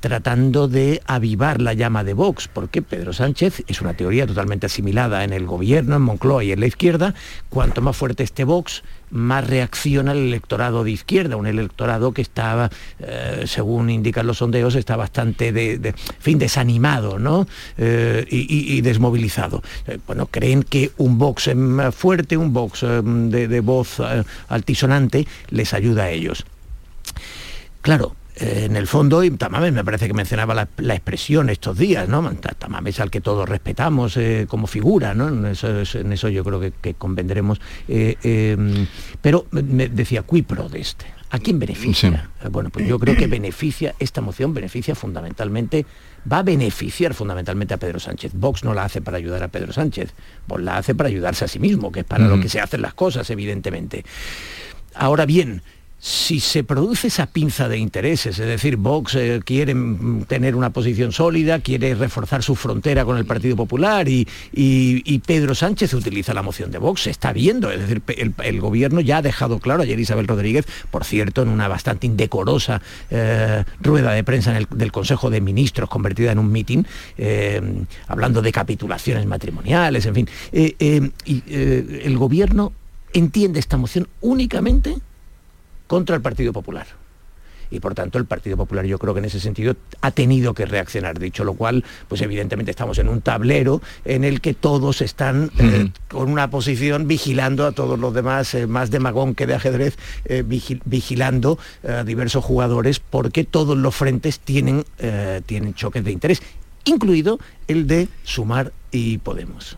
tratando de avivar la llama de Vox, porque Pedro Sánchez es una teoría totalmente asimilada en el gobierno, en Moncloa y en la izquierda, cuanto más fuerte esté Vox, más reacciona el electorado de izquierda, un electorado que estaba, eh, según indican los sondeos, está bastante de, fin, desanimado ¿no? Eh, y, desmovilizado. Eh, bueno, creen que un Vox fuerte, un Vox de voz altisonante, les ayuda a ellos. Claro, eh, en el fondo, y Tamames me parece que mencionaba la, expresión estos días, ¿no? Tamames al que todos respetamos eh, como figura, ¿no? En eso, yo creo que, convendremos. Eh, em, pero me decía, qui prodest. ¿A quién beneficia? Bueno, pues yo creo que beneficia, esta moción beneficia fundamentalmente, va a beneficiar fundamentalmente a Pedro Sánchez. Vox no la hace para ayudar a Pedro Sánchez, Vox la hace para ayudarse a sí mismo, que es para lo que se hacen las cosas, evidentemente. Ahora bien, si se produce esa pinza de intereses, es decir, Vox eh, quiere tener una posición sólida, quiere reforzar su frontera con el Partido Popular y, Pedro Sánchez utiliza la moción de Vox, se está viendo, es decir, el, gobierno ya ha dejado claro, ayer Isabel Rodríguez, por cierto, en una bastante indecorosa eh, rueda de prensa del Consejo de Ministros convertida en un mitin, eh, hablando de capitulaciones matrimoniales, en fin, el gobierno entiende esta moción únicamente contra el Partido Popular. Y por tanto el Partido Popular yo creo que en ese sentido ha tenido que reaccionar. Dicho lo cual, pues evidentemente estamos en un tablero en el que todos están eh, con una posición vigilando a todos los demás, eh, más de magón que de ajedrez, eh, vigilando a diversos jugadores porque todos los frentes tienen, tienen choques de interés, incluido el de Sumar y Podemos.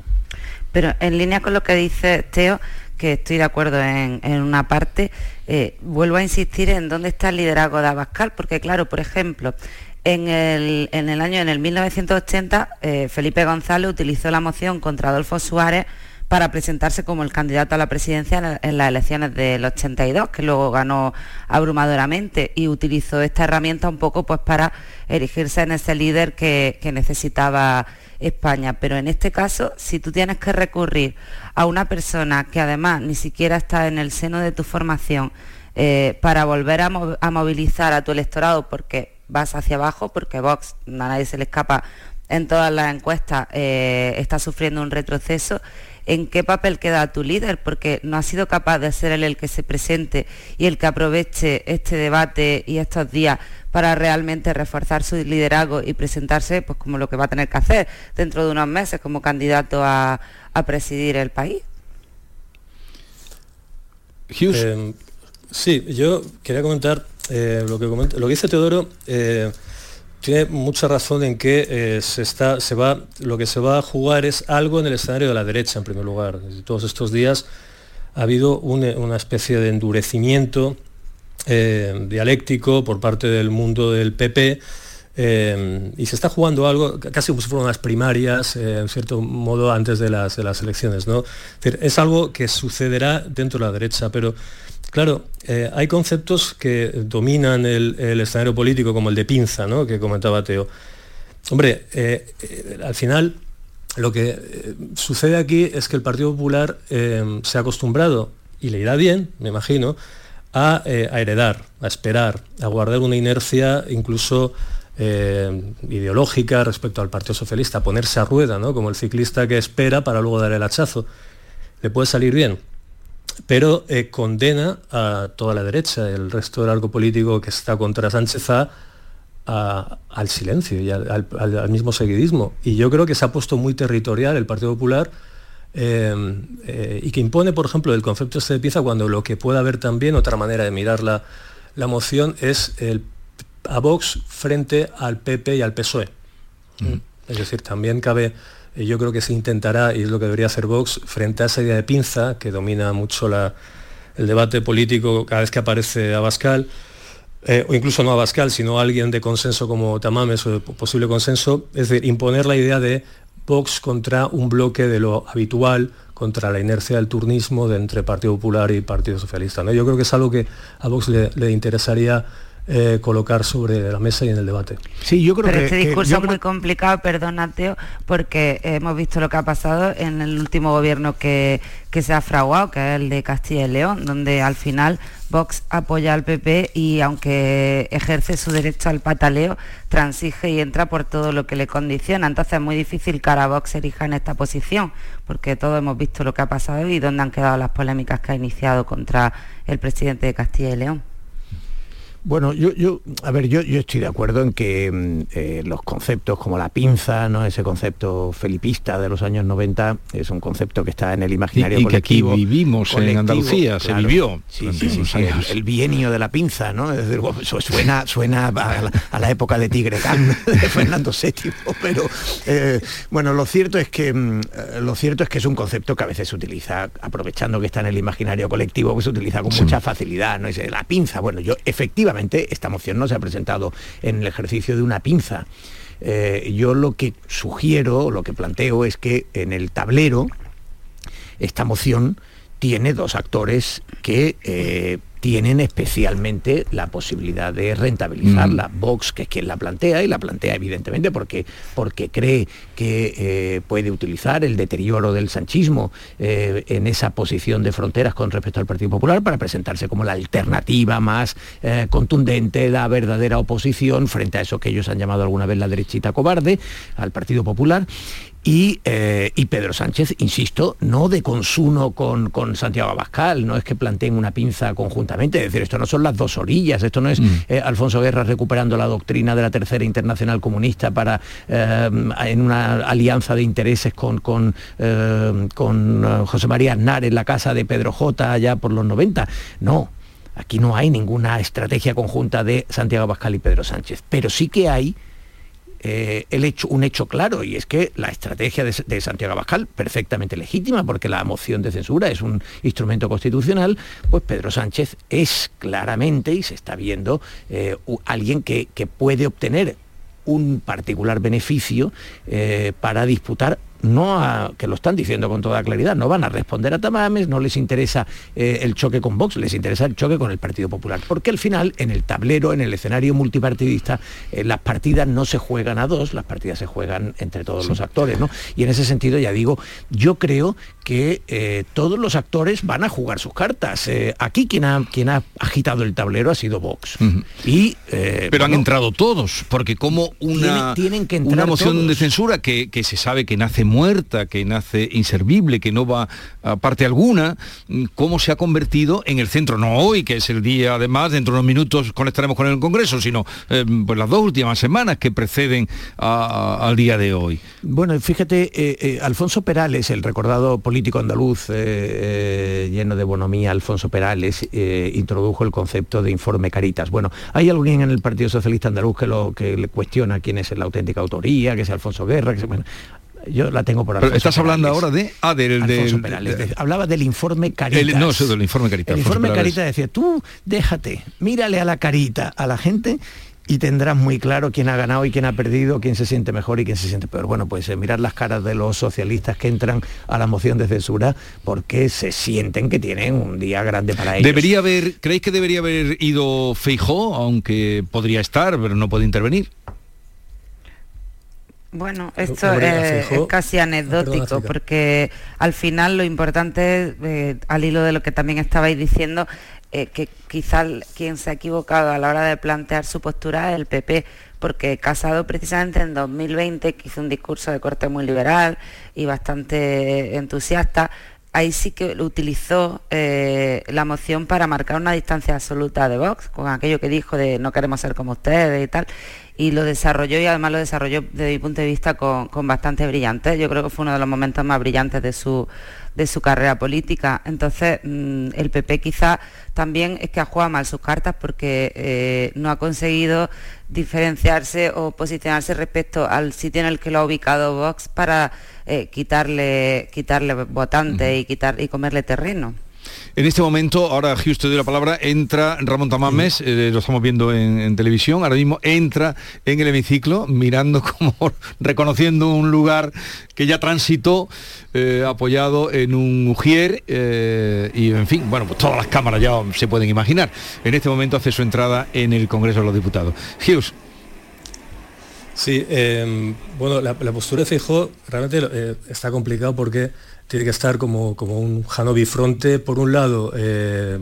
Pero en línea con lo que dice Teo, que estoy de acuerdo en, una parte, eh, vuelvo a insistir en dónde está el liderazgo de Abascal, porque claro, por ejemplo, en el, año, en el 1980, eh, Felipe González utilizó la moción contra Adolfo Suárez para presentarse como el candidato a la presidencia en, las elecciones del 82, que luego ganó abrumadoramente y utilizó esta herramienta un poco pues para erigirse en ese líder que, que necesitaba España. Pero en este caso, si tú tienes que recurrir a una persona que además ni siquiera está en el seno de tu formación eh, para volver a, movilizar a tu electorado porque vas hacia abajo, porque Vox, a nadie se le escapa en todas las encuestas, eh, está sufriendo un retroceso, ¿en qué papel queda tu líder? Porque no ha sido capaz de ser él el que se presente y el que aproveche este debate y estos días para realmente reforzar su liderazgo y presentarse pues como lo que va a tener que hacer dentro de unos meses como candidato a, presidir el país. Eh, sí, yo quería comentar eh, lo, que lo que dice Teodoro. Eh, tiene mucha razón en que se está, se va, lo que se va a jugar es algo en el escenario de la derecha, en primer lugar. Todos estos días ha habido una especie de endurecimiento eh, dialéctico por parte del mundo del PP. eh, y se está jugando algo casi como si fueran unas primarias, eh, en cierto modo, antes de las, de las elecciones. ¿no? Es, algo que sucederá dentro de la derecha, pero claro, eh, hay conceptos que dominan el, el escenario político, como el de pinza, ¿no? que comentaba Teo. Hombre, al final lo que sucede aquí es que el Partido Popular se ha acostumbrado, y le irá bien, me imagino, a, eh, a heredar, a esperar, a guardar una inercia incluso eh, ideológica respecto al Partido Socialista, a ponerse a rueda, ¿no? como el ciclista que espera para luego dar el hachazo. Le puede salir bien, pero eh, condena a toda la derecha, el resto del arco político que está contra Sánchez a, al silencio y al mismo seguidismo. Y yo creo que se ha puesto muy territorial el Partido Popular eh, eh, y que impone, por ejemplo, el concepto este de pieza cuando lo que puede haber también, otra manera de mirar la, la moción, es el, a Vox frente al PP y al PSOE. Es decir, también cabe, eh, yo creo que se intentará, y es lo que debería hacer Vox, frente a esa idea de pinza que domina mucho la- el debate político cada vez que aparece Abascal, eh, o incluso no Abascal, sino alguien de consenso como Tamames o de po- posible consenso, es decir, imponer la idea de Vox contra un bloque de lo habitual, contra la inercia del turnismo de entre Partido Popular y Partido Socialista. Yo creo que es algo que a Vox le interesaría eh, colocar sobre la mesa y en el debate. Sí, yo creo Pero que, este que- discurso yo es muy complicado, perdona, Teo, porque hemos visto lo que ha pasado en el último gobierno que, que se ha fraguado, que es el de Castilla y León, donde al final Vox apoya al PP y aunque ejerce su derecho al pataleo, transige y entra por todo lo que le condiciona. Entonces es muy difícil que ahora Vox se erija en esta posición, porque todos hemos visto lo que ha pasado y dónde han quedado las polémicas que ha iniciado contra el presidente de Castilla y León. Bueno, yo, yo, a ver, yo, yo estoy de acuerdo en que mm, eh, los conceptos como la pinza, ¿no? ese concepto felipista de los años 90, es un concepto que está en el imaginario Y- y que aquí colectivo. vivimos en colectivo, Andalucía, se vivió Sí, sí, sí, sí, el, bienio de la pinza, ¿no? Es decir, bueno, eso suena, suena a la, a la época de Tigre [LAUGHS] de Fernando VII, pero eh, bueno, lo cierto es que mm, eh, lo cierto es que es un concepto que a veces se utiliza, aprovechando que está en el imaginario colectivo, que se utiliza con mucha facilidad, ¿no? Dice, la pinza. Bueno, yo efectivamente esta moción no se ha presentado en el ejercicio de una pinza. Eh, yo lo que sugiero, lo que planteo es que en el tablero esta moción tiene dos actores que eh, tienen especialmente la posibilidad de rentabilizarla. Vox, que es quien la plantea, y la plantea evidentemente porque, porque cree que eh, puede utilizar el deterioro del sanchismo eh, en esa posición de fronteras con respecto al Partido Popular para presentarse como la alternativa más eh, contundente, la verdadera oposición frente a eso que ellos han llamado alguna vez la derechita cobarde, al Partido Popular. Y, eh, y Pedro Sánchez, insisto, no de consumo con, con Santiago Abascal, no es que planteen una pinza conjuntamente, es decir, esto no son las dos orillas, esto no es eh, Alfonso Guerra recuperando la doctrina de la Tercera Internacional Comunista para eh, en una alianza de intereses con, con, con José María Aznar en la casa de Pedro J allá por los 90. No, aquí no hay ninguna estrategia conjunta de Santiago Abascal y Pedro Sánchez, pero sí que hay eh, el hecho, un hecho claro y es que la estrategia de, Santiago Abascal, perfectamente legítima, porque la moción de censura es un instrumento constitucional, pues Pedro Sánchez es claramente, y se está viendo, eh, alguien que, que puede obtener un particular beneficio eh, para disputar no a, que lo están diciendo con toda claridad, no van a responder a Tamames, no les interesa eh, el choque con Vox, les interesa el choque con el Partido Popular, porque al final en el tablero, en el escenario multipartidista, eh, las partidas no se juegan a dos, las partidas se juegan entre todos los actores, ¿no? Y en ese sentido, ya digo, yo creo que eh, todos los actores van a jugar sus cartas. Aquí quien ha, quien ha agitado el tablero ha sido Vox. Y, Pero han entrado todos, porque como una, Tienen- tienen que entrar una moción todos. de censura que, que se sabe que nace muerta, que nace inservible, que no va a parte alguna, cómo se ha convertido en el centro, no hoy, que es el día además, dentro de unos minutos conectaremos con el Congreso, sino eh, pues las dos últimas semanas que preceden al día de hoy. Bueno, fíjate, eh, eh, Alfonso Perales, el recordado político andaluz eh, lleno de bonomía, Alfonso Perales, introdujo el concepto de informe Caritas. Bueno, hay alguien en el Partido Socialista Andaluz que, lo, que le cuestiona quién es la auténtica autoría, que es Alfonso Guerra, que se- bueno, Yo la tengo por Pero estás hablando ahora de... Ah, del... Alfonso del- Perales. de- De- hablaba del informe Caritas. el- no, eso del informe Caritas. El Alfonso informe Perales. Carita decía, tú déjate, mírale a la carita a la gente y tendrás muy claro quién ha ganado y quién ha perdido, quién se siente mejor y quién se siente peor. Bueno, pues eh, mirar las caras de los socialistas que entran a la moción de censura porque se sienten que tienen un día grande para ellos. Debería haber, ¿creéis que debería haber ido Feijó, aunque podría estar, pero no puede intervenir? Bueno, esto eh, es casi anecdótico porque al final lo importante eh, al hilo de lo que también estabais diciendo, eh, que quizás quien se ha equivocado a la hora de plantear su postura es el PP, porque Casado precisamente en 2020 que hizo un discurso de corte muy liberal y bastante entusiasta, ahí sí que utilizó eh, la moción para marcar una distancia absoluta de Vox, con aquello que dijo de no queremos ser como ustedes y tal, y lo desarrolló y además lo desarrolló desde mi punto de vista con, con bastante brillante. Yo creo que fue uno de los momentos más brillantes de su, de su carrera política. Entonces, mm, el PP quizá también es que ha jugado mal sus cartas porque eh, no ha conseguido diferenciarse o posicionarse respecto al sitio en el que lo ha ubicado Vox para eh, quitarle, quitarle votantes y, quitar, y comerle terreno. En este momento, ahora Hughes te doy la palabra, entra Ramón Tamames, eh, lo estamos viendo en, en televisión, ahora mismo entra en el hemiciclo mirando [LAUGHS] como reconociendo un lugar que ya transitó eh, apoyado en un ujier eh, y en fin, bueno, pues todas las cámaras ya se pueden imaginar. En este momento hace su entrada en el Congreso de los Diputados. Hughes. Sí, eh, bueno, la, la postura de Feijóo realmente eh, está complicado porque tiene que estar como, como un Jano bifronte. Por un lado, eh,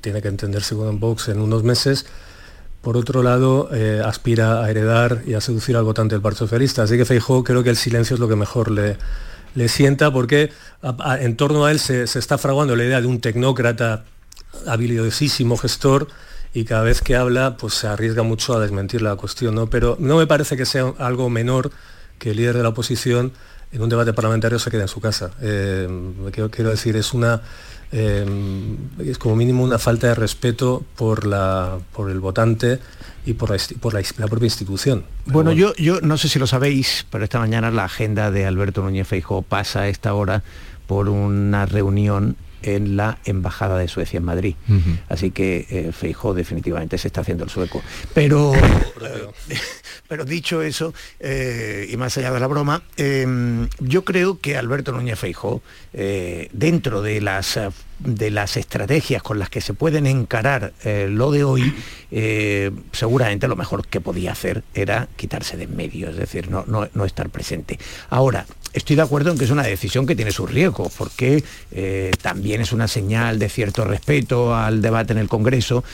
tiene que entenderse con Vox en unos meses. Por otro lado, eh, aspira a heredar y a seducir al votante del Partido Socialista. Así que Feijóo creo que el silencio es lo que mejor le, le sienta porque en torno a él se, se está fraguando la idea de un tecnócrata habilidosísimo gestor y cada vez que habla pues se arriesga mucho a desmentir la cuestión, ¿no? Pero no me parece que sea algo menor que el líder de la oposición en un debate parlamentario se quede en su casa. Eh, quiero, quiero decir, es una eh, es como mínimo una falta de respeto por la por el votante y por la, por la, propia institución. Bueno, yo, yo no sé si lo sabéis, pero esta mañana la agenda de Alberto Núñez Feijóo pasa a esta hora por una reunión en la Embajada de Suecia en Madrid. Así que eh, Feijóo definitivamente se está haciendo el sueco. Pero, [LAUGHS] [LAUGHS] pero dicho eso, eh, y más allá de la broma, eh, yo creo que Alberto Núñez Feijóo, eh, dentro de las, de las estrategias con las que se pueden encarar eh, lo de hoy, eh, seguramente lo mejor que podía hacer era quitarse de en medio, es decir, no, no, no estar presente. Ahora, Estoy de acuerdo en que es una decisión que tiene sus riesgos, porque eh, también es una señal de cierto respeto al debate en el Congreso,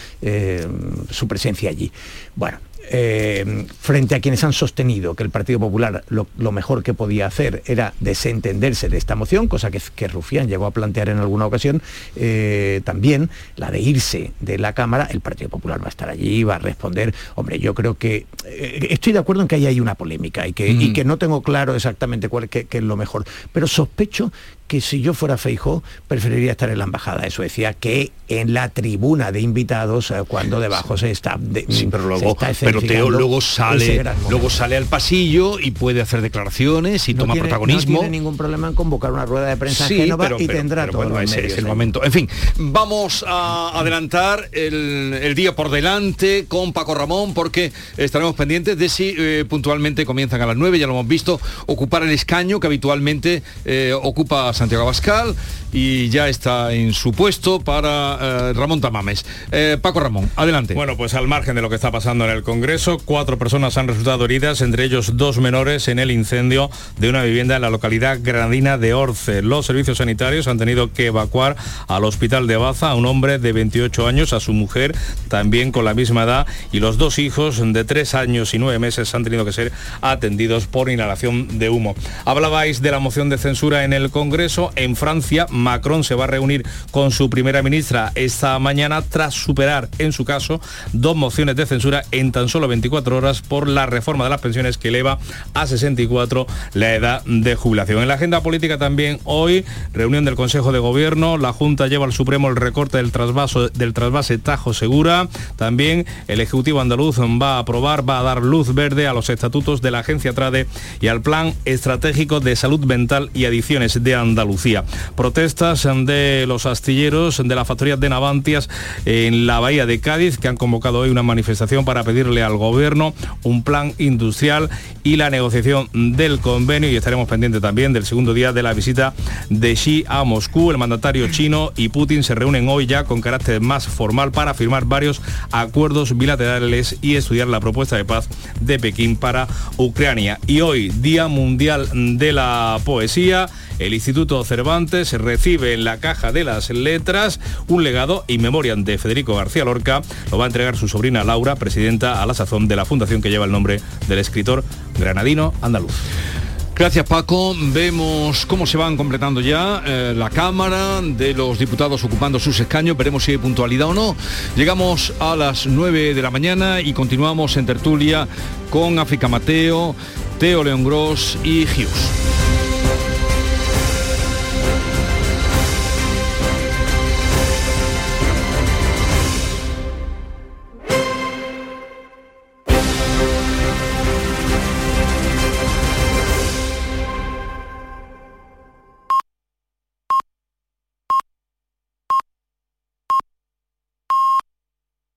su presencia allí. Bueno, eh, frente a quienes han sostenido que el Partido Popular lo, lo mejor que podía hacer era desentenderse de esta moción, cosa que, que Rufián llegó a plantear en alguna ocasión, eh, también la de irse de la Cámara, el Partido Popular va a estar allí, va a responder. Hombre, yo creo que eh, estoy de acuerdo en que ahí hay una polémica y que, y Mm. que no tengo claro exactamente cuál es lo mejor, pero sospecho que si yo fuera Feijo preferiría estar en la embajada. De Suecia que en la tribuna de invitados eh, cuando debajo se está de- Sí, pero luego, pero Teo luego sale, luego sale al pasillo y puede hacer declaraciones y no toma tiene, protagonismo. no tiene ningún problema en convocar una rueda de prensa en Sí, Génova pero, y pero- tendrá pero todos bueno, los ese medios es el momento. En fin, vamos a adelantar el, el día por delante con Paco Ramón porque estaremos pendientes de si eh, puntualmente comienzan a las 9, ya lo hemos visto, ocupar el escaño que habitualmente eh, ocupa Santiago Abascal y ya está en su puesto para eh, Ramón Tamames. Eh, Paco Ramón, adelante. Bueno, pues al margen de lo que está pasando en el Congreso, cuatro personas han resultado heridas, entre ellos dos menores en el incendio de una vivienda en la localidad granadina de Orce. Los servicios sanitarios han tenido que evacuar al hospital de Baza a un hombre de 28 años, a su mujer también con la misma edad y los dos hijos de 3 años y 9 meses han tenido que ser atendidos por inhalación de humo. Hablabais de la moción de censura en el Congreso. Congreso. En Francia, Macron se va a reunir con su primera ministra esta mañana tras superar, en su caso, dos mociones de censura en tan solo 24 horas por la reforma de las pensiones que eleva a 64 la edad de jubilación. En la agenda política también hoy, reunión del Consejo de Gobierno, la Junta lleva al Supremo el recorte del trasvase Tajo Segura. También el Ejecutivo andaluz va a aprobar, va a dar luz verde a los estatutos de la agencia Trade y al Plan Estratégico de Salud Mental y Adicciones de Andalucía. Protestas de los astilleros de la factoría de Navantias en la bahía de Cádiz que han convocado hoy una manifestación para pedirle al gobierno un plan industrial y la negociación del convenio y estaremos pendientes también del segundo día de la visita de Xi a Moscú. El mandatario chino y Putin se reúnen hoy ya con carácter más formal para firmar varios acuerdos bilaterales y estudiar la propuesta de paz de Pekín para Ucrania. Y hoy, Día Mundial de la Poesía, el Instituto Cervantes recibe en la caja de las letras un legado y memoria de Federico García Lorca. Lo va a entregar su sobrina Laura, presidenta a la sazón de la fundación que lleva el nombre del escritor granadino andaluz. Gracias Paco. Vemos cómo se van completando ya eh, la Cámara de los diputados ocupando sus escaños. Veremos si hay puntualidad o no. Llegamos a las 9 de la mañana y continuamos en tertulia con África Mateo, Teo León Gross y Hughes.